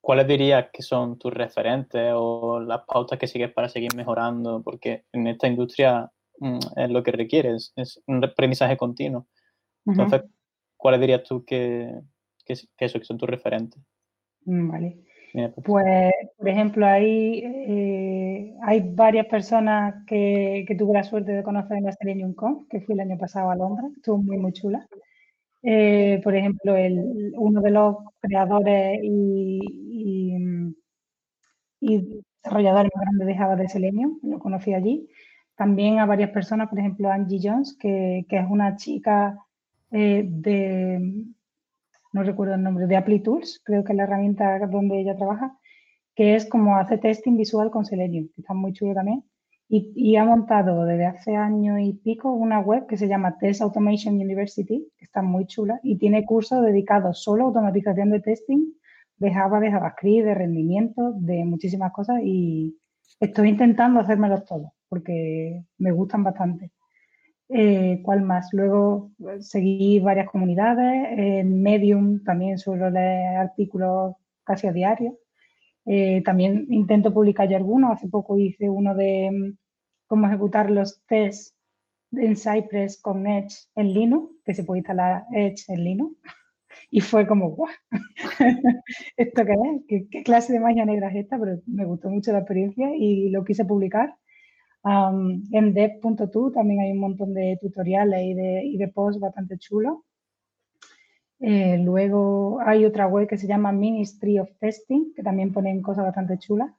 ¿cuáles dirías que son tus referentes o las pautas que sigues para seguir mejorando? Porque en esta industria mm, es lo que requieres, es un aprendizaje continuo. Entonces, ¿cuáles dirías tú que, que, eso, que son tus referentes? Mm, vale. Pues, pues, por ejemplo, hay, eh, hay varias personas que, que, tuve la suerte de conocer en la Selenium Conf, que fui el año pasado a Londres, estuvo muy, muy chula. Eh, por ejemplo, uno de los creadores y, desarrolladores más grandes de Java de Selenium, lo conocí allí. También a varias personas, por ejemplo, Angie Jones, que, es una chica eh, de, no recuerdo el nombre, de Tools, creo que es la herramienta donde ella trabaja, que es como hace testing visual con Selenium, que está muy chulo también. Y, ha montado desde hace año y pico una web que se llama Test Automation University, que está muy chula, y tiene cursos dedicados solo a automatización de testing de Java, de JavaScript, de rendimiento, de muchísimas cosas, y estoy intentando hacérmelos todos, porque me gustan bastante. Eh, ¿Cuál más? Luego seguí varias comunidades, en Medium también suelo leer artículos casi a diario. Eh, también intento publicar yo algunos. Hace poco hice uno de mm, cómo ejecutar los tests en Cypress con Edge en Linux, que se puede instalar Edge en Linux. [laughs] Y fue como, ¡guau! [laughs] ¿Esto qué es? ¿Qué, clase de magia negra es esta? Pero me gustó mucho la experiencia y lo quise publicar. en dev.tu también hay un montón de tutoriales y de, y de posts bastante chulos. Eh, luego hay otra web que se llama Ministry of Testing, que también ponen cosas bastante chulas.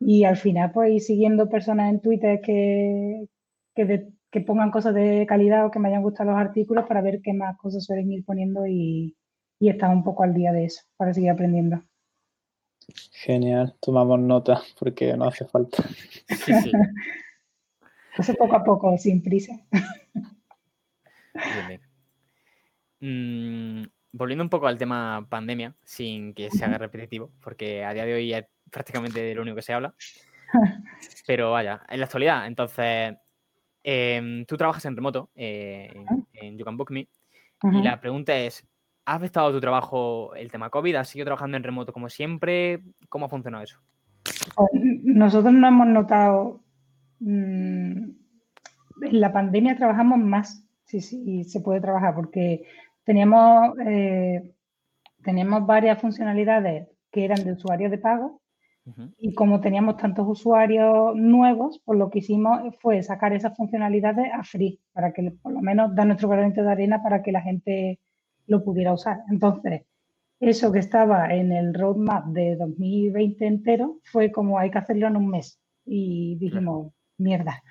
Y al final, pues, ir siguiendo personas en Twitter que, que, pongan cosas de calidad o que me hayan gustado los artículos para ver qué más cosas suelen ir poniendo y, y estar un poco al día de eso, para seguir aprendiendo. Genial, tomamos nota porque no hace falta. [laughs] [laughs] Sí, poco a poco, sin prisa. Mm, volviendo un poco al tema pandemia, sin que se haga repetitivo, porque a día de hoy es prácticamente de lo único que se habla. [laughs] Pero vaya, en la actualidad, entonces, em, tú trabajas en remoto, eh, en, You Can Book Me, y la pregunta es, ¿ha afectado tu trabajo el tema COVID? ¿Has seguido trabajando en remoto como siempre? ¿Cómo ha funcionado eso? Pues, nosotros no hemos notado, mm, en la pandemia trabajamos más, sí, sí, se puede trabajar, porque teníamos, eh, teníamos varias funcionalidades que eran de usuarios de pago y como teníamos tantos usuarios nuevos, pues lo que hicimos fue sacar esas funcionalidades a free, para que por lo menos da nuestro granito de arena para que la gente lo pudiera usar. Entonces, eso que estaba en el roadmap de 2020 entero fue como hay que hacerlo en un mes. Y dijimos, mierda.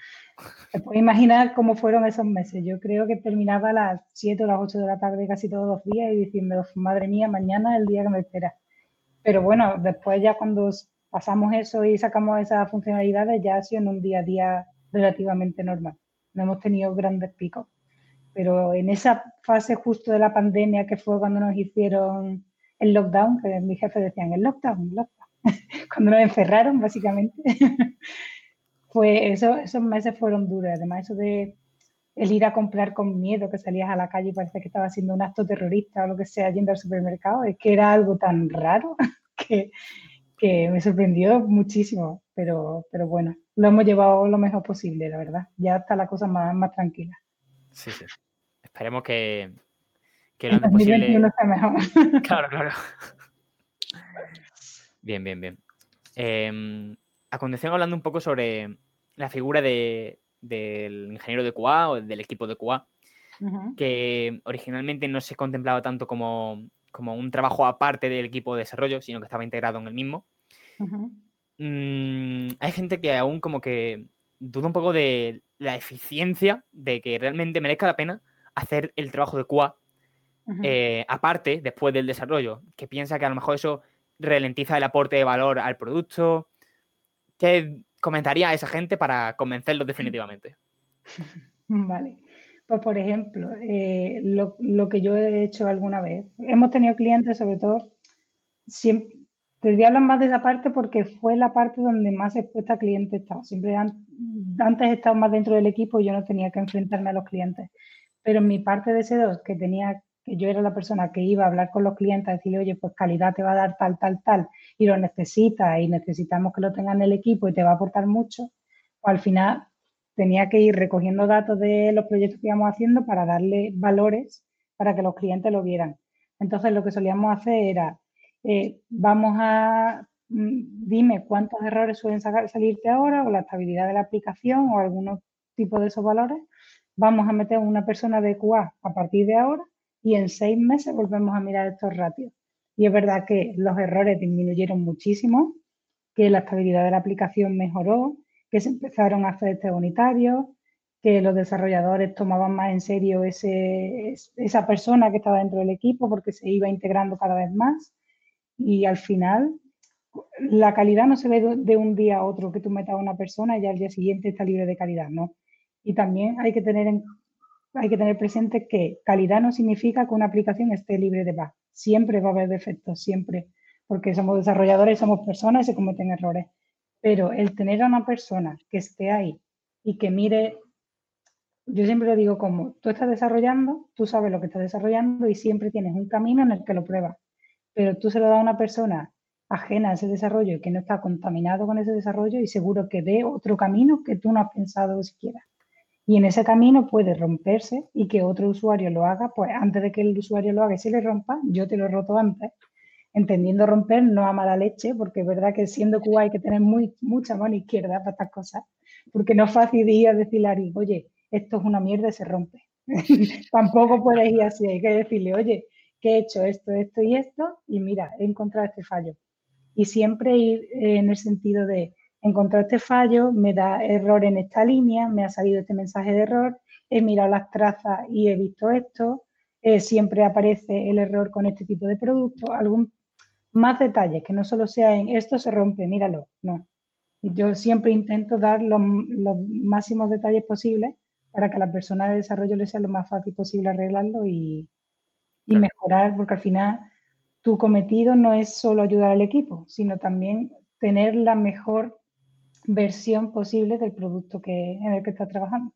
Te puedes imaginar cómo fueron esos meses. Yo creo que terminaba a las 7 o las 8 de la tarde casi todos los días y diciendo, madre mía, mañana es el día que me espera. Pero bueno, después ya cuando pasamos eso y sacamos esas funcionalidades, ya ha sido en un día a día relativamente normal. No hemos tenido grandes picos. Pero en esa fase justo de la pandemia, que fue cuando nos hicieron el lockdown, que mi jefe decían, el lockdown, el lockdown, [laughs] cuando nos encerraron, básicamente, [laughs] fue eso, esos meses fueron duros. Además, eso de el ir a comprar con miedo, que salías a la calle y parece que estaba haciendo un acto terrorista o lo que sea yendo al supermercado, es que era algo tan raro [laughs] que, que me sorprendió muchísimo, pero, pero bueno, lo hemos llevado lo mejor posible, la verdad. Ya está la cosa más, más tranquila. Sí, sí. Esperemos que, que lo antes posible. mejor. [laughs] Claro, claro. Bien, bien, bien. Em, a continuación, hablando un poco sobre la figura de, del ingeniero de QA o del equipo de QA, que originalmente no se contemplaba tanto como, como un trabajo aparte del equipo de desarrollo, sino que estaba integrado en el mismo. Mm, hay gente que aún como que duda un poco de la eficiencia de que realmente merezca la pena hacer el trabajo de QA eh, aparte después del desarrollo, que piensa que a lo mejor eso ralentiza el aporte de valor al producto. ¿Qué comentaría a esa gente para convencerlos definitivamente? [laughs] Vale. Pues, por ejemplo, eh, lo, lo, que yo he hecho alguna vez. Hemos tenido clientes, sobre todo, siempre, te voy a hablar más de esa parte porque fue la parte donde más expuesta a clientes estaba. Siempre antes he estado más dentro del equipo y yo no tenía que enfrentarme a los clientes. Pero en mi parte de S2, que tenía yo era la persona que iba a hablar con los clientes, a decirle, oye, pues calidad te va a dar tal, tal, tal, y lo necesitas y necesitamos que lo tengan en el equipo y te va a aportar mucho, pues al final tenía que ir recogiendo datos de los proyectos que íbamos haciendo para darle valores para que los clientes lo vieran. Entonces, lo que solíamos hacer era, eh, vamos a, mm, dime cuántos errores suelen salirte ahora o la estabilidad de la aplicación o algunos tipo de esos valores. Vamos a meter una persona de QA a partir de ahora y en seis meses volvemos a mirar estos ratios. Y es verdad que los errores disminuyeron muchísimo, que la estabilidad de la aplicación mejoró, que se empezaron a hacer test unitarios, que los desarrolladores tomaban más en serio ese, esa persona que estaba dentro del equipo porque se iba integrando cada vez más. Y al final, la calidad no se ve de un día a otro que tú metas a una persona y al día siguiente está libre de calidad, ¿no? Y también hay que tener en hay que tener presente que calidad no significa que una aplicación esté libre de bugs. Siempre va a haber defectos, siempre, porque somos desarrolladores, somos personas y se cometen errores. Pero el tener a una persona que esté ahí y que mire, yo siempre lo digo como, tú estás desarrollando, tú sabes lo que estás desarrollando y siempre tienes un camino en el que lo pruebas. Pero tú se lo das a una persona ajena a ese desarrollo y que no está contaminado con ese desarrollo y seguro que ve otro camino que tú no has pensado siquiera. Y en ese camino puede romperse y que otro usuario lo haga, pues antes de que el usuario lo haga y se le rompa, yo te lo he roto antes. Entendiendo romper no a mala leche, porque es verdad que siendo Cuba hay que tener muy, mucha mano izquierda para estas cosas, porque no es fácil ir a decirle a oye, esto es una mierda y se rompe. [laughs] Tampoco puedes ir así, hay que decirle, oye, que he hecho esto, esto y esto, y mira, he encontrado este fallo. Y siempre ir en el sentido de, encontrado este fallo, me da error en esta línea, me ha salido este mensaje de error, he mirado las trazas y he visto esto, eh, siempre aparece el error con este tipo de producto, algún más detalles, que no solo sea en esto se rompe, míralo, no. Yo siempre intento dar los, máximos detalles posibles para que a la persona de desarrollo le sea lo más fácil posible arreglarlo y, y mejorar, porque al final tu cometido no es solo ayudar al equipo, sino también tener la mejor versión posible del producto que, en el que estás trabajando.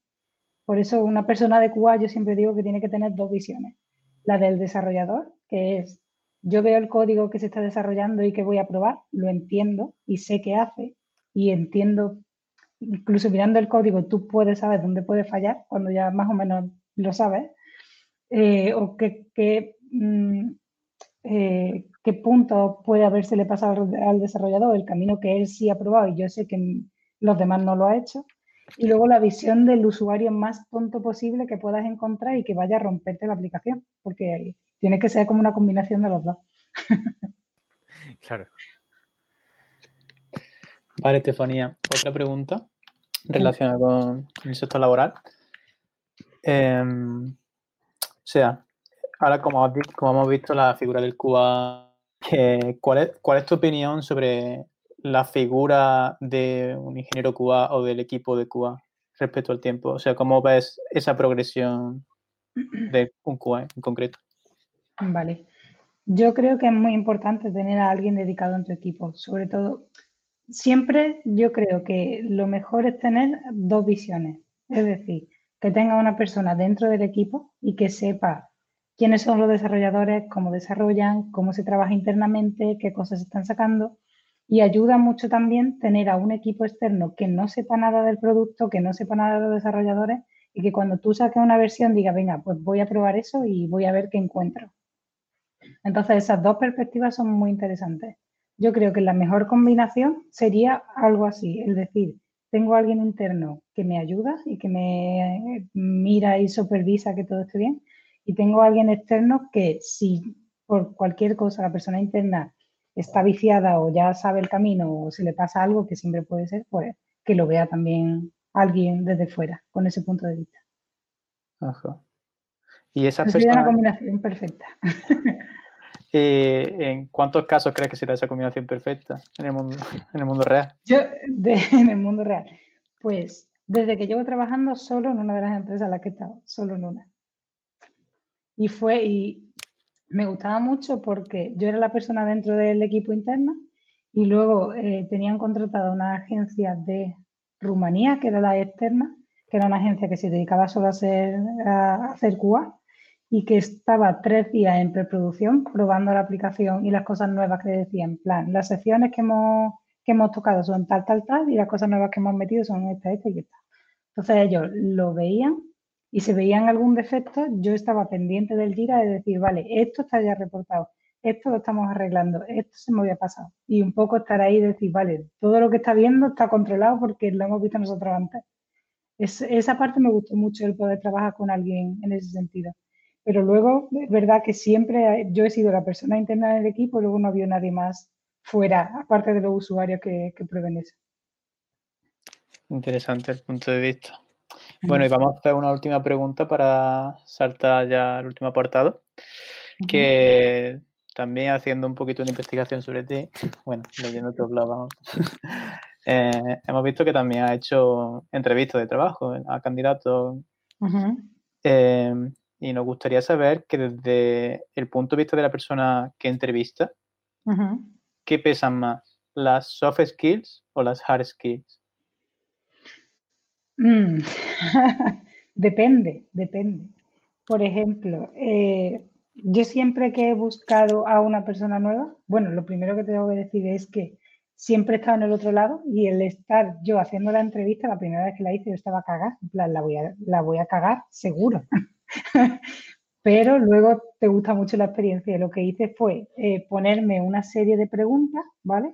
Por eso una persona de QA yo siempre digo que tiene que tener dos visiones. La del desarrollador, que es yo veo el código que se está desarrollando y que voy a probar, lo entiendo y sé qué hace y entiendo, incluso mirando el código, tú puedes saber dónde puede fallar cuando ya más o menos lo sabes, eh, o mm, eh, qué punto puede habérsele pasado al desarrollador, el camino que él sí ha probado y yo sé que los demás no lo ha hecho. Y luego la visión del usuario más tonto posible que puedas encontrar y que vaya a romperte la aplicación, porque tiene que ser como una combinación de los dos. [laughs] claro. Vale, Estefanía, otra pregunta relacionada con, el sector laboral. Em, o sea, ahora como, como, hemos visto la figura del QA, ¿cuál, es, ¿cuál es tu opinión sobre la figura de un ingeniero QA o del equipo de QA respecto al tiempo? O sea, ¿cómo ves esa progresión de un QA en concreto? Vale. Yo creo que es muy importante tener a alguien dedicado en tu equipo. Sobre todo, siempre yo creo que lo mejor es tener dos visiones. Es decir, que tenga una persona dentro del equipo y que sepa quiénes son los desarrolladores, cómo desarrollan, cómo se trabaja internamente, qué cosas están sacando. Y ayuda mucho también tener a un equipo externo que no sepa nada del producto, que no sepa nada de los desarrolladores y que cuando tú saques una versión diga, venga, pues voy a probar eso y voy a ver qué encuentro. Entonces, esas dos perspectivas son muy interesantes. Yo creo que la mejor combinación sería algo así, es decir, tengo a alguien interno que me ayuda y que me mira y supervisa que todo esté bien, y tengo a alguien externo que si por cualquier cosa la persona interna está viciada o ya sabe el camino o se le pasa algo, que siempre puede ser, pues que lo vea también alguien desde fuera, con ese punto de vista. Ajá. Y esa Sería una combinación perfecta. [laughs] Eh, ¿En cuántos casos crees que será esa combinación perfecta en el mundo, [laughs] en el mundo real? Yo, [laughs] en el mundo real. Pues desde que llevo trabajando solo en una de las empresas en las que he estado, solo en una. Y fue, y me gustaba mucho porque yo era la persona dentro del equipo interno y luego eh, tenían contratado una agencia de Rumanía, que era la externa, que era una agencia que se dedicaba solo a hacer, a hacer QA y que estaba tres días en preproducción probando la aplicación y las cosas nuevas que decían. En plan, las secciones que hemos, que hemos tocado son tal, tal, tal y las cosas nuevas que hemos metido son esta, esta y esta. Entonces ellos lo veían y si veían algún defecto, yo estaba pendiente del Jira de decir, vale, esto está ya reportado, esto lo estamos arreglando, esto se me había pasado. Y un poco estar ahí y decir, vale, todo lo que está viendo está controlado porque lo hemos visto nosotros antes. esa parte me gustó mucho el poder trabajar con alguien en ese sentido. Pero luego, es verdad que siempre yo he sido la persona interna del equipo luego no había nadie más fuera, aparte de los usuarios que, prueben eso. Interesante el punto de vista. Bueno, y vamos a hacer una última pregunta para saltar ya al último apartado, que también haciendo un poquito de investigación sobre ti, bueno, leyendo tu blog, vamos, [laughs] eh, hemos visto que también ha hecho entrevistas de trabajo a candidatos. Y nos gustaría saber que desde el punto de vista de la persona que entrevista, ¿qué pesan más? ¿Las soft skills o las hard skills? Mm. [laughs] depende, depende. Por ejemplo, eh, yo siempre que he buscado a una persona nueva, bueno, lo primero que tengo que decir es que siempre he estado en el otro lado y el estar yo haciendo la entrevista, la primera vez que la hice yo estaba a cagar, en plan, la voy a, la voy a cagar seguro. [laughs] Pero luego te gusta mucho la experiencia. Lo que hice fue eh, ponerme una serie de preguntas, ¿vale?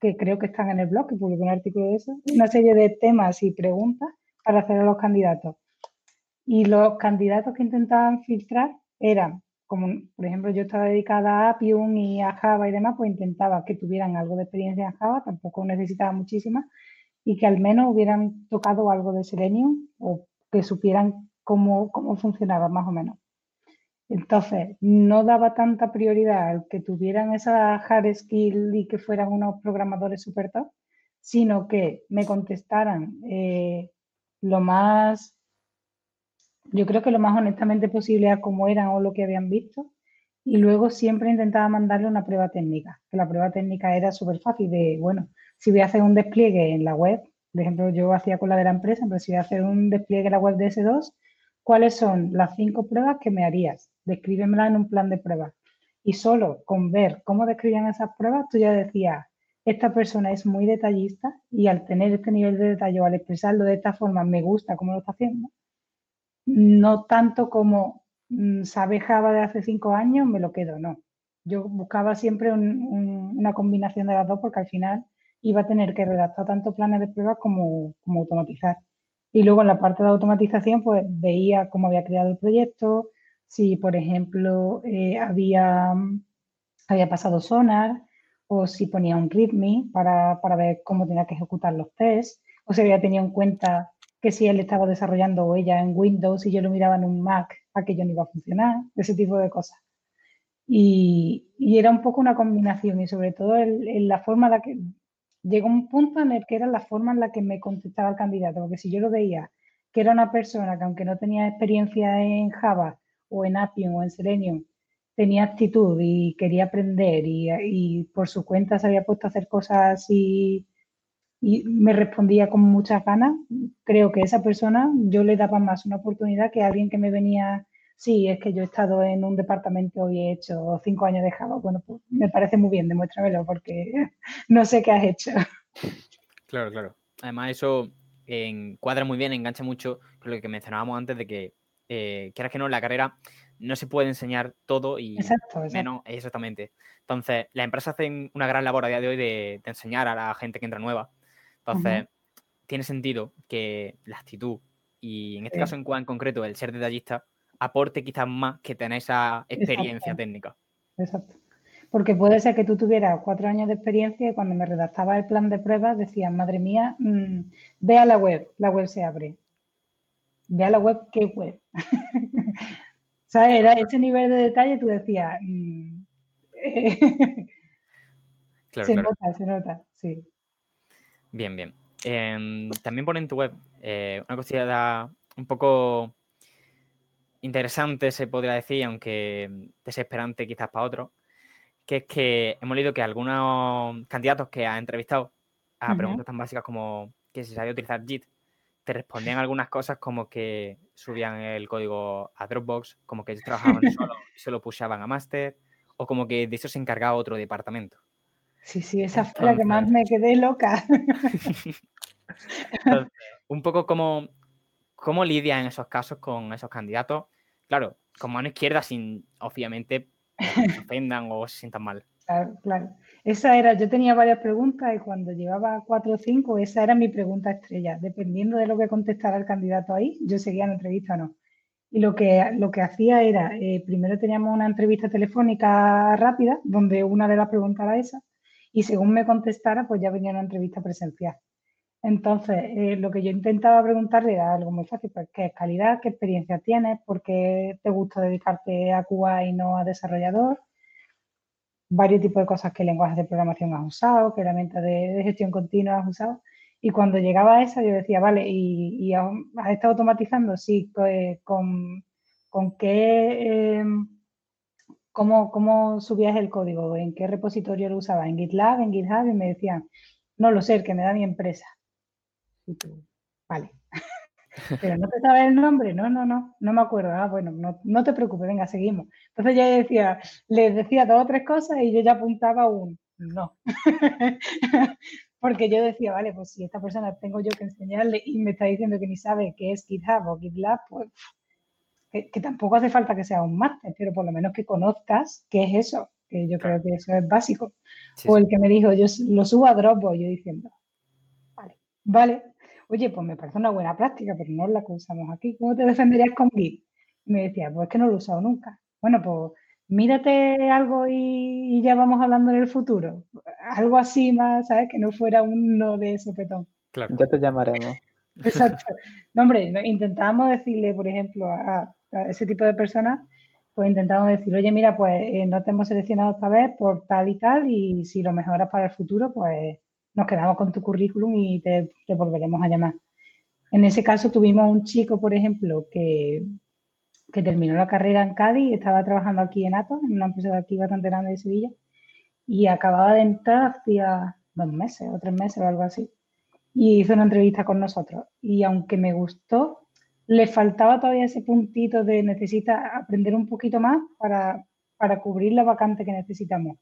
Que creo que están en el blog, que publiqué un artículo de eso. Una serie de temas y preguntas para hacer a los candidatos. Y los candidatos que intentaban filtrar eran, como por ejemplo yo estaba dedicada a Appium y a Java y demás, pues intentaba que tuvieran algo de experiencia en Java, tampoco necesitaba muchísima, y que al menos hubieran tocado algo de Selenium o que supieran cómo, funcionaba más o menos. Entonces, no daba tanta prioridad al que tuvieran esa hard skill y que fueran unos programadores super top, sino que me contestaran eh, lo más, yo creo que lo más honestamente posible a cómo eran o lo que habían visto y luego siempre intentaba mandarle una prueba técnica, que la prueba técnica era súper fácil de, bueno, si voy a hacer un despliegue en la web, por ejemplo, yo hacía con la de la empresa, pero si voy a hacer un despliegue en la web de S2, ¿cuáles son las cinco pruebas que me harías? Descríbemela en un plan de pruebas. Y solo con ver cómo describían esas pruebas, tú ya decías, esta persona es muy detallista y al tener este nivel de detalle o al expresarlo de esta forma, me gusta cómo lo está haciendo. No tanto como Mm, sabe Java de hace cinco años, me lo quedo, no. Yo buscaba siempre una combinación de las dos porque al final iba a tener que redactar tanto planes de prueba como, automatizar. Y luego en la parte de automatización, pues veía cómo había creado el proyecto, si por ejemplo eh, había, había pasado sonar o si ponía un README para, para ver cómo tenía que ejecutar los tests o si había tenido en cuenta que si él estaba desarrollando o ella en Windows y yo lo miraba en un Mac, aquello no iba a funcionar, ese tipo de cosas. Y, era un poco una combinación y sobre todo en, la forma en la que llegó un punto en el que era la forma en la que me contestaba el candidato, porque si yo lo veía que era una persona que aunque no tenía experiencia en Java o en Appium o en Selenium, tenía actitud y quería aprender y, por su cuenta se había puesto a hacer cosas y y me respondía con muchas ganas, creo que esa persona yo le daba más una oportunidad que alguien que me venía, sí, es que yo he estado en un departamento y he hecho cinco años de Java. Bueno, pues me parece muy bien, demuéstramelo porque [laughs] no sé qué has hecho. Claro, claro. Además, eso encuadra muy bien, engancha mucho con lo que mencionábamos antes de que, eh, quieras que no, en la carrera no se puede enseñar todo y exacto, menos exactamente. Entonces, las empresas hacen una gran labor a día de hoy de enseñar a la gente que entra nueva entonces, tiene sentido que la actitud y en este caso en, en concreto el ser detallista aporte quizás más que tener esa experiencia técnica. Exacto. Porque puede ser que tú tuvieras cuatro años de experiencia y cuando me redactaba el plan de pruebas decías, madre mía, mm, ve a la web, la web se abre. Ve a la web, ¿qué web? [laughs] ¿Sabes? Era ese nivel de detalle, tú decías, mm, [laughs] se nota, se nota, sí. Bien, bien. Em, también pone en tu web eh, una cosilla un poco interesante, se podría decir, aunque desesperante quizás para otros, que es que hemos leído que algunos candidatos que has entrevistado a preguntas tan básicas como que se sabía utilizar JIT, te respondían [laughs] algunas cosas como que subían el código a Dropbox, como que ellos trabajaban [laughs] solo y solo pushaban a Master, o como que de eso se encargaba otro departamento. Sí, sí, esa fue la que más me quedé loca. [laughs] un poco como cómo lidia en esos casos con esos candidatos. Claro, con mano izquierda, sin obviamente se ofendan o se sientan mal. Claro, claro. Esa era, yo tenía varias preguntas y cuando llevaba cuatro o cinco, esa era mi pregunta estrella. Dependiendo de lo que contestara el candidato ahí, yo seguía la entrevista o no. Y lo que, lo que hacía era, eh, primero teníamos una entrevista telefónica rápida, donde una de las preguntas era esa, y según me contestara, pues ya venía una entrevista presencial. Entonces, eh, lo que yo intentaba preguntarle era algo muy fácil, pues, ¿qué calidad? ¿Qué experiencia tienes? ¿Por qué te gusta dedicarte a Cuba y no a desarrollador? Varios tipos de cosas, ¿qué lenguajes de programación has usado? ¿Qué herramientas de, gestión continua has usado? Y cuando llegaba a esa, yo decía, vale, ¿y, has estado automatizando? Sí, pues, con, con qué... Em, ¿Cómo, ¿Cómo subías el código? ¿En qué repositorio lo usaba? ¿En GitLab? ¿En GitHub? Y me decían, no lo sé, el que me da mi empresa. Vale. Pero no te sabes el nombre, no, no, no, no me acuerdo. Ah, bueno, no, te preocupes, venga, seguimos. Entonces ya decía, les decía dos o tres cosas y yo ya apuntaba un no. [laughs] Porque yo decía, vale, pues si esta persona tengo yo que enseñarle y me está diciendo que ni sabe qué es GitHub o GitLab, pues que, tampoco hace falta que sea un máster, pero por lo menos que conozcas qué es eso, que yo creo que eso es básico. o el que me dijo, yo lo subo a Dropbox, yo diciendo, vale, vale, oye, pues me parece una buena práctica, pero no es la que usamos aquí. ¿Cómo te defenderías con Git? me decía, pues es que no lo he usado nunca. Bueno, pues mírate algo y, ya vamos hablando en el futuro. Algo así más, ¿sabes? Que no fuera uno de sopetón. Claro. Ya te llamaremos. [laughs] Exacto. No, hombre, intentábamos decirle, por ejemplo, a, ese tipo de personas, pues intentamos decir, oye, mira, pues eh, no te hemos seleccionado esta vez por tal y tal, y si lo mejoras para el futuro, pues nos quedamos con tu currículum y te, volveremos a llamar. En ese caso tuvimos un chico, por ejemplo, que, que terminó la carrera en Cádiz y estaba trabajando aquí en Atos, en una empresa de aquí bastante grande de Sevilla, y acababa de entrar hacía dos meses o tres meses o algo así, y hizo una entrevista con nosotros. Y aunque me gustó, le faltaba todavía ese puntito de necesita aprender un poquito más para, para cubrir la vacante que necesitamos.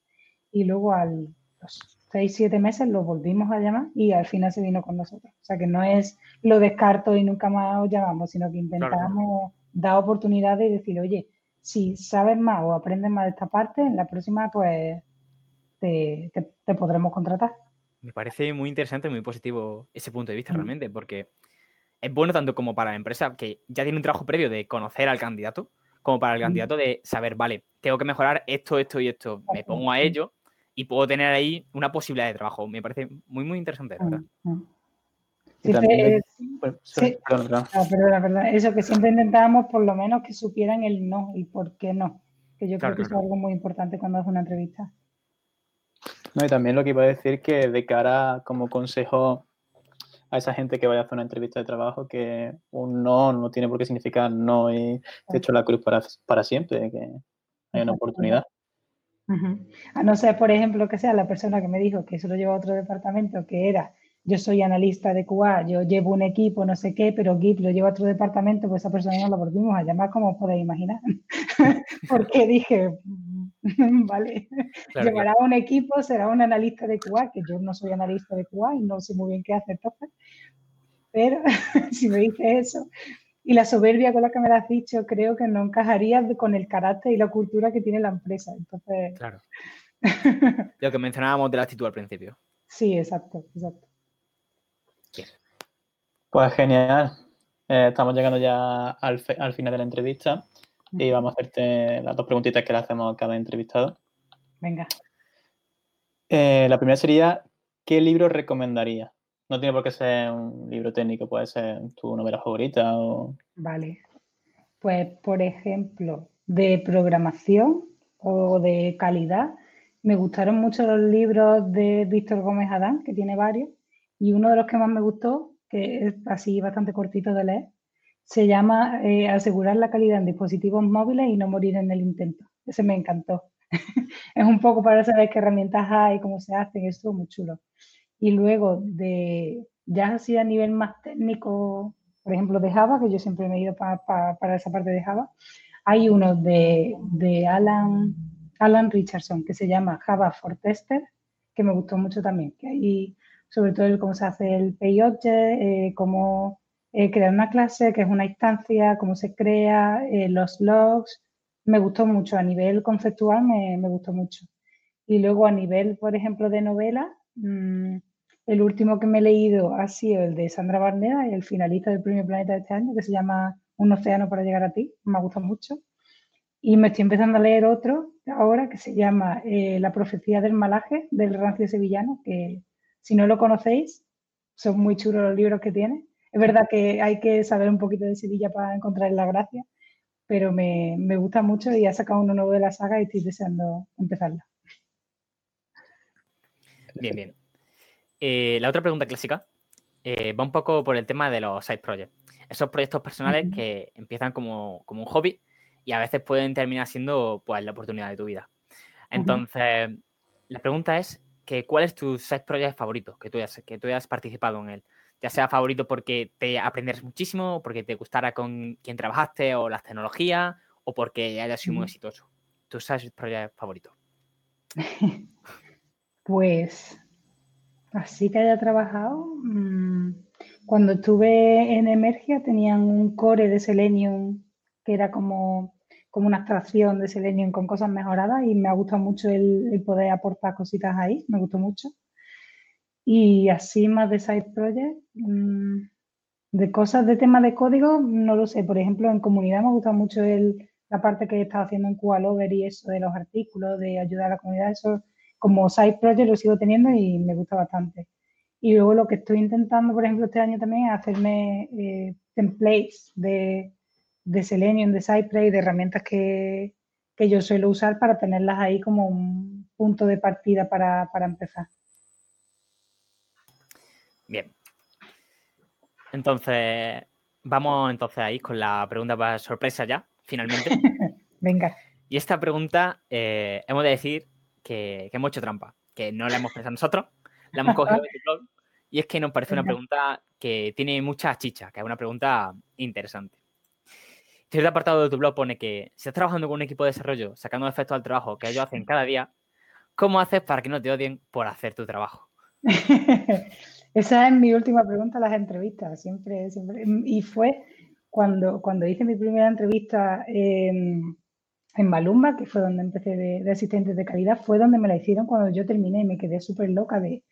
Y luego a los seis, siete meses lo volvimos a llamar y al final se vino con nosotros. O sea que no es lo descarto y nunca más os llamamos, sino que intentamos dar oportunidades y decir, oye, si sabes más o aprendes más de esta parte, en la próxima pues te, podremos contratar. Me parece muy interesante, muy positivo ese punto de vista mm. realmente, porque es bueno tanto como para la empresa que ya tiene un trabajo previo de conocer al candidato, como para el mm. candidato de saber, vale, tengo que mejorar esto, esto y esto, me pongo a ello y puedo tener ahí una posibilidad de trabajo. Me parece muy, muy interesante, ¿verdad? Sí, Eso que siempre intentábamos por lo menos que supieran el no y por qué no. Que yo creo que es algo muy importante cuando haces una entrevista. No, y también lo que iba a decir que de cara como consejo a esa gente que vaya a hacer una entrevista de trabajo, que un no no tiene por qué significar no y te hecho la cruz para, para siempre, que hay una oportunidad. A no ser, por ejemplo, que sea la persona que me dijo que eso lo lleva a otro departamento, que era yo soy analista de QA, yo llevo un equipo, no sé qué, pero Git lo lleva a otro departamento, pues esa persona no la volvimos a llamar, como podéis imaginar. [laughs] Porque dije, [laughs] vale, llevará un equipo, será un analista de QA, que yo no soy analista de QA y no sé muy bien qué hacer entonces. Pero [laughs] si me dices eso, y la soberbia con la que me lo has dicho, creo que no encajaría con el carácter y la cultura que tiene la empresa. Entonces... Claro. [laughs] Lo que mencionábamos de la actitud al principio. Sí, exacto, exacto. Pues genial. Eh, estamos llegando ya al, final de la entrevista y vamos a hacerte las dos preguntitas que le hacemos a cada entrevistado. Venga. Eh, la primera sería, ¿qué libro recomendaría? No tiene por qué ser un libro técnico, puede ser tu novela favorita o... Vale. Pues, por ejemplo, de programación o de calidad, me gustaron mucho los libros de Víctor Gómez Adán, que tiene varios, y uno de los que más me gustó, que es así bastante cortito de leer, se llama eh, Asegurar la calidad en dispositivos móviles y no morir en el intento. Ese me encantó. [laughs] es un poco para saber qué herramientas hay, cómo se hacen, esto muy chulo. Y luego de, ya así a nivel más técnico, por ejemplo, de Java, que yo siempre me he ido para esa parte de Java, hay uno de, de Alan, Alan Richardson que se llama Java for Tester, que me gustó mucho también, que sobre todo cómo se hace el PayObject, eh, cómo eh, crear una clase, que es una instancia, cómo se crea, eh, los logs. Me gustó mucho, a nivel conceptual me, me, gustó mucho. Y luego a nivel, por ejemplo, de novela, mm, el último que me he leído ha sido el de Sandra Barneda, el finalista del Premio Planeta de este año, que se llama Un océano para llegar a ti. Me ha gustado mucho. Y me estoy empezando a leer otro ahora que se llama La profecía del malaje del rancio sevillano, que si no lo conocéis, son muy chulos los libros que tiene. Es verdad que hay que saber un poquito de Sevilla para encontrar la gracia, pero me, gusta mucho y ha sacado uno nuevo de la saga y estoy deseando empezarla. Bien, bien. Eh, la otra pregunta clásica eh, va un poco por el tema de los side projects. Esos proyectos personales que empiezan como, un hobby y a veces pueden terminar siendo pues, la oportunidad de tu vida. Entonces, la pregunta es, que cuál es tu side project favorito que tú, hayas, que tú hayas participado en él. Ya sea favorito porque te aprendes muchísimo, porque te gustara con quien trabajaste o las tecnologías, o porque hayas sido muy exitoso. Tu side project favorito. [laughs] Pues así que haya trabajado. Mm, cuando estuve en Emergia tenían un core de Selenium que era como como una abstracción de Selenium con cosas mejoradas y me ha gustado mucho el, poder aportar cositas ahí, me gustó mucho. Y así más de side project, mm, de cosas de tema de código, no lo sé. Por ejemplo, en comunidad me ha gustado mucho el, la parte que he estado haciendo en QAlover y eso de los artículos, de ayudar a la comunidad, eso como side project lo sigo teniendo y me gusta bastante. Y luego lo que estoy intentando, por ejemplo, este año también es hacerme eh, templates de de Selenium, de Cypress, de herramientas que, yo suelo usar para tenerlas ahí como un punto de partida para, empezar. Bien. Entonces, vamos entonces ahí con la pregunta para sorpresa ya. finalmente. [laughs] Venga. Y esta pregunta, eh, hemos de decir que, que hemos hecho trampa, que no la hemos pensado nosotros, la hemos cogido de tu blog. Y es que nos parece una pregunta que tiene mucha chicha, que es una pregunta interesante. Cierto apartado de tu blog pone que si estás trabajando con un equipo de desarrollo, sacando efectos al trabajo que ellos hacen cada día, ¿cómo haces para que no te odien por hacer tu trabajo? [laughs] Esa es mi última pregunta en las entrevistas, siempre, siempre. Y fue cuando, cuando hice mi primera entrevista en, en Malumba, que fue donde empecé de, de asistente de calidad, fue donde me la hicieron cuando yo terminé y me quedé súper loca de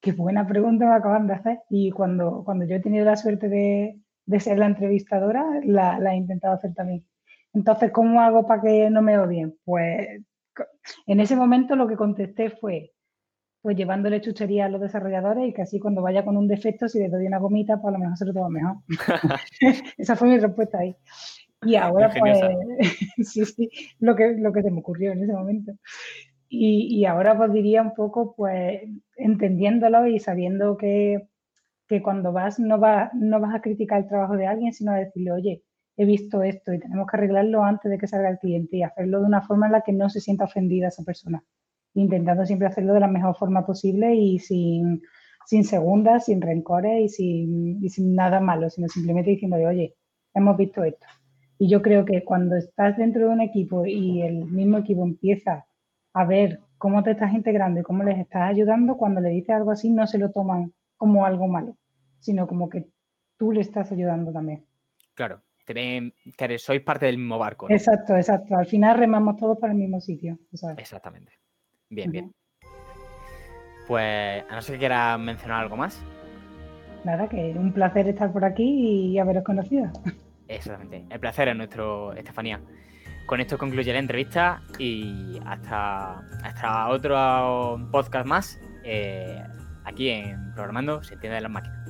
qué buena pregunta me acaban de hacer. Y cuando, cuando yo he tenido la suerte de, de ser la entrevistadora, la, la he intentado hacer también. Entonces, ¿cómo hago para que no me odien? Pues en ese momento lo que contesté fue, pues llevándole chuchería a los desarrolladores y que así cuando vaya con un defecto, si les doy una gomita, pues a lo mejor se lo toma mejor. [laughs] [laughs] Esa fue mi respuesta ahí. Y ahora, pues, [laughs] sí, sí, lo que, lo que se me ocurrió en ese momento. Y, y ahora pues diría un poco, pues, entendiéndolo y sabiendo que, que cuando vas no, va, no vas a criticar el trabajo de alguien, sino a decirle, oye, he visto esto y tenemos que arreglarlo antes de que salga el cliente y hacerlo de una forma en la que no se sienta ofendida esa persona. Intentando siempre hacerlo de la mejor forma posible y sin, sin segundas, sin rencores y sin, y sin nada malo, sino simplemente diciendo, oye, hemos visto esto. Y yo creo que cuando estás dentro de un equipo y el mismo equipo empieza a ver cómo te estás integrando y cómo les estás ayudando, cuando le dices algo así no se lo toman como algo malo, sino como que tú le estás ayudando también. Claro, te ven que eres- sois parte del mismo barco. ¿no? Exacto, exacto. Al final remamos todos para el mismo sitio. ¿sabes? Exactamente. Bien, bien. Pues a no ser que quieras mencionar algo más. Nada, que un placer estar por aquí y haberos conocido. Exactamente. El placer es nuestro, Estefanía. Con esto concluye la entrevista y hasta, hasta otro podcast más eh, aquí en Programando se entiende las máquinas.